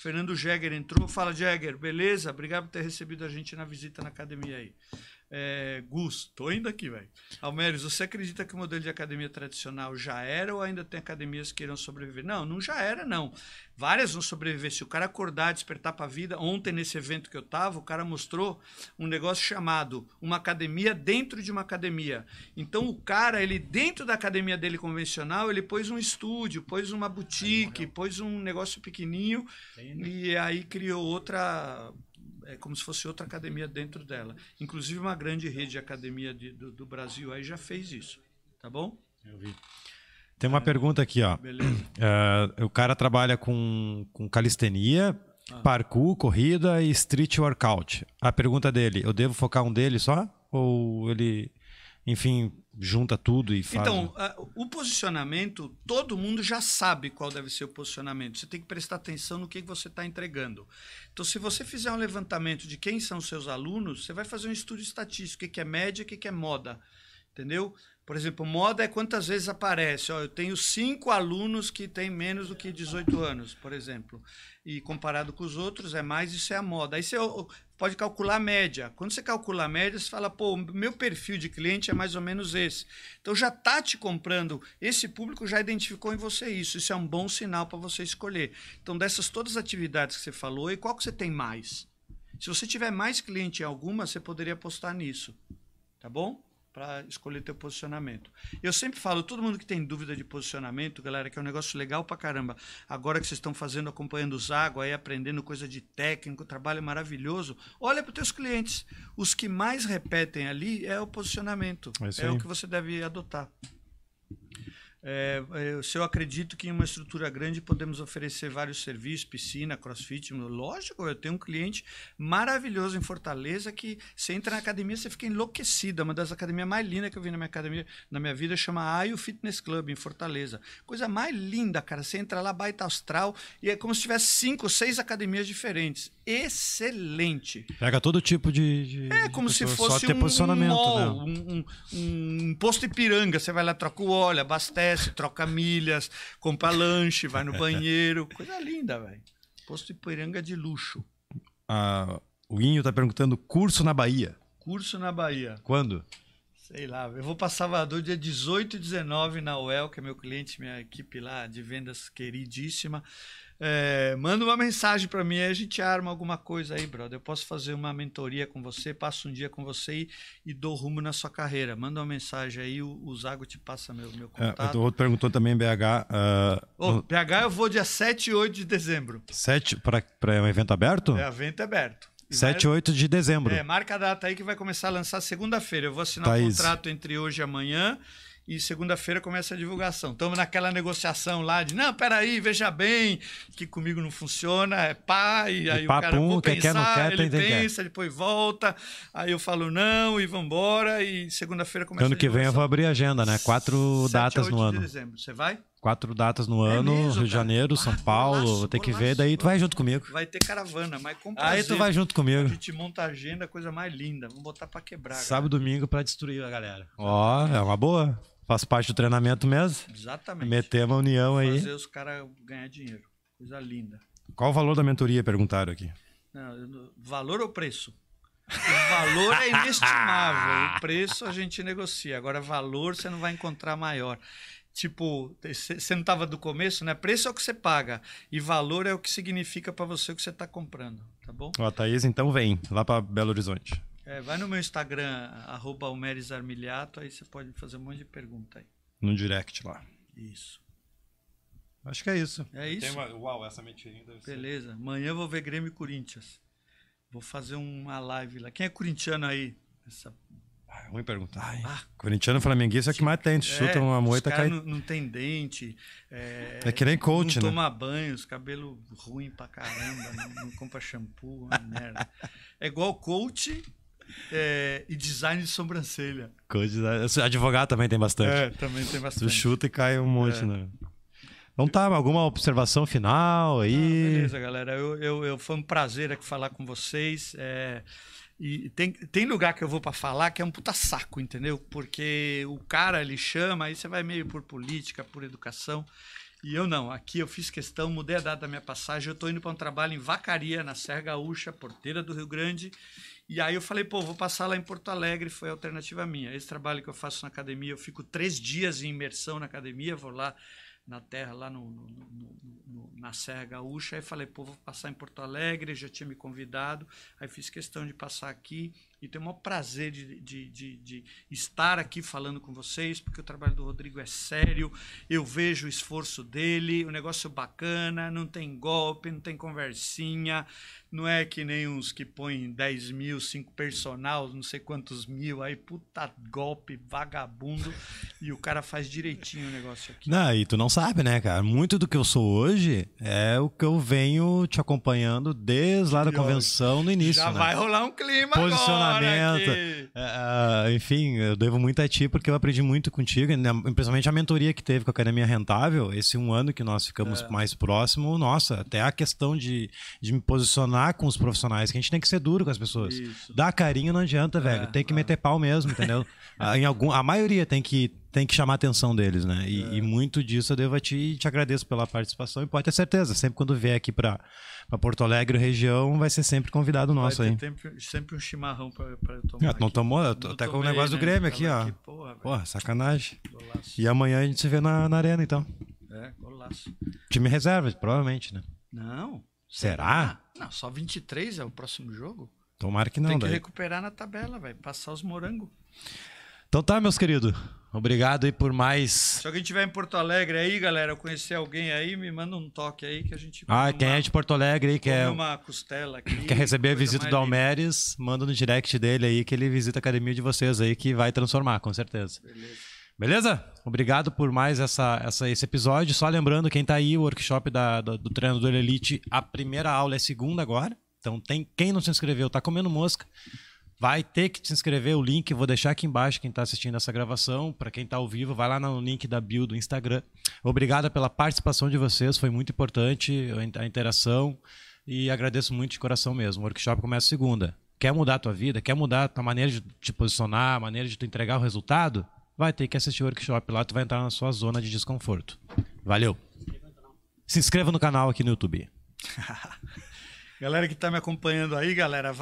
Fernando Jäger entrou. Fala, Jäger, beleza? Obrigado por ter recebido a gente na visita na academia aí. É, Gus, tô indo aqui, velho. Almeres, você acredita que o modelo de academia tradicional já era ou ainda tem academias que irão sobreviver? Não, não já era, não. Várias vão sobreviver. Se o cara acordar, despertar para a vida, ontem nesse evento que eu tava, o cara mostrou um negócio chamado uma academia dentro de uma academia. Então o cara, ele dentro da academia dele convencional, ele pôs um estúdio, pôs uma boutique, pôs um negócio pequenininho e aí criou outra é como se fosse outra academia dentro dela. Inclusive uma grande rede de academia de, do, do, Brasil aí já fez isso. Tá bom? Eu vi. Tem uma é, pergunta aqui, ó. Beleza. Uh, o cara trabalha com, com calistenia, ah. parkour, corrida e street workout. A pergunta dele, eu devo focar um deles só? Ou ele, enfim, junta tudo e faz. Então, o posicionamento, todo mundo já sabe qual deve ser o posicionamento. Você tem que prestar atenção no que você está entregando. Então, se você fizer um levantamento de quem são seus alunos, você vai fazer um estudo estatístico, o que é média, o que é moda. Entendeu? Por exemplo, moda é quantas vezes aparece. Ó, eu tenho cinco alunos que têm menos do que 18 anos, por exemplo. E comparado com os outros, é mais, isso é a moda. Aí você pode calcular a média. Quando você calcula a média, você fala, pô, meu perfil de cliente é mais ou menos esse. Então já está te comprando, esse público já identificou em você isso. Isso é um bom sinal para você escolher. Então, dessas todas as atividades que você falou, e qual que você tem mais? Se você tiver mais cliente em alguma, você poderia apostar nisso. Tá bom? Para escolher teu posicionamento. Eu sempre falo, todo mundo que tem dúvida de posicionamento, galera, que é um negócio legal pra caramba. Agora que vocês estão fazendo, acompanhando os água, aí aprendendo coisa de técnico, trabalho maravilhoso, olha para os teus clientes. Os que mais repetem ali é o posicionamento. É, é o que você deve adotar. É, é, se eu acredito que em uma estrutura grande podemos oferecer vários serviços, piscina, crossfit, lógico, eu tenho um cliente maravilhoso em Fortaleza que você entra na academia, você fica enlouquecida. Uma das academias mais lindas que eu vi na minha academia, na minha vida, chama Aio Fitness Club, em Fortaleza. Coisa mais linda, cara. Você entra lá, baita astral, e é como se tivesse cinco, seis academias diferentes. Excelente. Pega todo tipo de. de é como se fosse um, posicionamento, mall, né? um, um, um posto Ipiranga. Você vai lá, troca o óleo, abastece abastece, troca milhas, compra lanche, vai no banheiro. Coisa linda, velho. Posto Ipiranga de luxo. Ah, o Inho tá perguntando curso na Bahia. Curso na Bahia. Quando? Sei lá, eu vou para Salvador dia 18 e 19 na UEL, que é meu cliente, minha equipe lá de vendas queridíssima. É, manda uma mensagem para mim, aí a gente arma alguma coisa aí, brother. Eu posso fazer uma mentoria com você, passo um dia com você e, e dou rumo na sua carreira. Manda uma mensagem aí, o, o Zago te passa meu, meu é, contato. É, o outro perguntou também, BH. Uh, oh, no... BH eu vou dia 7 e 8 de dezembro. 7 para um evento aberto? É, evento aberto. 7 e 8 de dezembro. É, marca a data aí que vai começar a lançar segunda-feira. Eu vou assinar Thaís. um contrato entre hoje e amanhã e segunda-feira começa a divulgação. Estamos naquela negociação lá de, não, peraí, veja bem, que comigo não funciona, é pá, e aí o, o cara, vou pensar, quer, não quer, ele tem, pensa, quer. depois volta, aí eu falo não e vambora, e segunda-feira começa Ano que vem eu vou abrir a agenda, né? Quatro datas no ano. de dezembro, você vai? Quatro datas no é ano, mesmo, Rio de Janeiro, São Paulo, vou ter que ver, daí tu vai junto comigo. Vai ter caravana, mas com Aí tu vai junto comigo. A gente monta a agenda, coisa mais linda, vamos botar pra quebrar. Sábado, domingo pra destruir a galera. Ó, oh, é uma boa. Faz parte do treinamento mesmo? Exatamente. Meter uma união aí. Fazer os caras ganhar dinheiro. Coisa linda. Qual o valor da mentoria? Perguntaram aqui. Não, valor ou preço? O valor é inestimável. o preço a gente negocia. Agora, valor você não vai encontrar maior. Tipo, você não estava do começo, né? Preço é o que você paga e valor é o que significa para você o que você está comprando, tá bom? Ó, Thaís, então vem lá para Belo Horizonte. É, vai no meu Instagram, arroba Armiliato, aí você pode fazer um monte de pergunta aí. No direct lá. Isso. Acho que é isso. É isso. Uma... Uau, essa mentirinha deve Beleza. Ser... Amanhã eu vou ver Grêmio e Corinthians. Vou fazer uma live lá. Quem é corintiano aí? Essa... Ah, ruim perguntar. Ah. Corintiano flamenguista é o que mais tem. Chuta é, uma moita cai. Não, não tem dente. É, é que nem coach, não né? toma banho, os cabelos ruim pra caramba. não, não compra shampoo, uma merda. É igual coach é, e design de sobrancelha. Advogado também tem bastante. É, também tem bastante. Tu chuta e cai um monte, é. né? Então tá, alguma observação final aí? Ah, beleza, galera. Eu, eu, eu, foi um prazer aqui falar com vocês. É, e tem, tem lugar que eu vou para falar que é um puta saco, entendeu? Porque o cara ele chama, aí você vai meio por política, por educação. E eu não. Aqui eu fiz questão, mudei a data da minha passagem. Eu tô indo para um trabalho em Vacaria, na Serra Gaúcha, porteira do Rio Grande. E aí eu falei, pô, vou passar lá em Porto Alegre, foi a alternativa minha. Esse trabalho que eu faço na academia, eu fico três dias em imersão na academia, vou lá na terra, lá no, no, no, na Serra Gaúcha. Aí falei, pô, vou passar em Porto Alegre, já tinha me convidado. Aí fiz questão de passar aqui e tenho o maior prazer de, de, de, de, estar aqui falando com vocês, porque o trabalho do Rodrigo é sério, eu vejo o esforço dele, o negócio bacana, não tem golpe, não tem conversinha, não é que nem uns que põem 10 mil, 5 personal, não sei quantos mil, aí puta golpe, vagabundo, e o cara faz direitinho o negócio aqui. Não, e tu não sabe, né, cara? Muito do que eu sou hoje é o que eu venho te acompanhando desde lá da convenção no início. Já né? vai rolar um clima Posicionamento. É, enfim, eu devo muito a ti porque eu aprendi muito contigo, né? principalmente a mentoria que teve com a Academia Rentável, esse um ano que nós ficamos é. mais próximo, nossa, até a questão de, de me posicionar com os profissionais, que a gente tem que ser duro com as pessoas. Isso. Dar carinho não adianta, velho. É, tem que é. meter pau mesmo, entendeu? em algum, a maioria tem que, tem que chamar a atenção deles, né? E, é. e, muito disso eu devo a ti e te agradeço pela participação. E pode ter certeza, sempre quando vier aqui para Porto Alegre, região, vai ser sempre convidado nosso aí. Sempre, sempre um chimarrão para eu tomar. Ah, não tomou? Eu tô, até com o negócio né? do Grêmio aqui, ó. Aqui, porra, porra, sacanagem. Golaço. E amanhã a gente se vê na, na arena, então. É, golaço. Time reserva, provavelmente, né? Não. Será? Não, só 23 é o próximo jogo. Tomara que não, Tem que daí. recuperar na tabela, vai passar os morangos. Então tá, meus queridos. Obrigado aí por mais. Se alguém tiver em Porto Alegre aí, galera, conhecer alguém aí, me manda um toque aí que a gente. Ah, quem uma, é de Porto Alegre aí quer. uma costela aqui. Quer receber a visita do Almeres, manda no direct dele aí que ele visita a academia de vocês aí que vai transformar, com certeza. Beleza. Beleza? Obrigado por mais essa, essa, esse episódio. Só lembrando, quem tá aí, o workshop da, do, do treinador Elite, a primeira aula é segunda agora. Então, tem, quem não se inscreveu, tá comendo mosca. Vai ter que se inscrever, o link vou deixar aqui embaixo quem está assistindo essa gravação. Para quem está ao vivo, vai lá no link da bio do Instagram. Obrigado pela participação de vocês, foi muito importante a interação e agradeço muito de coração mesmo. O workshop começa segunda. Quer mudar a tua vida? Quer mudar a tua maneira de te posicionar, a maneira de tu entregar o resultado? vai ter que assistir o workshop lá, tu vai entrar na sua zona de desconforto. Valeu. Se inscreva no canal aqui no YouTube. galera que está me acompanhando aí, galera, vai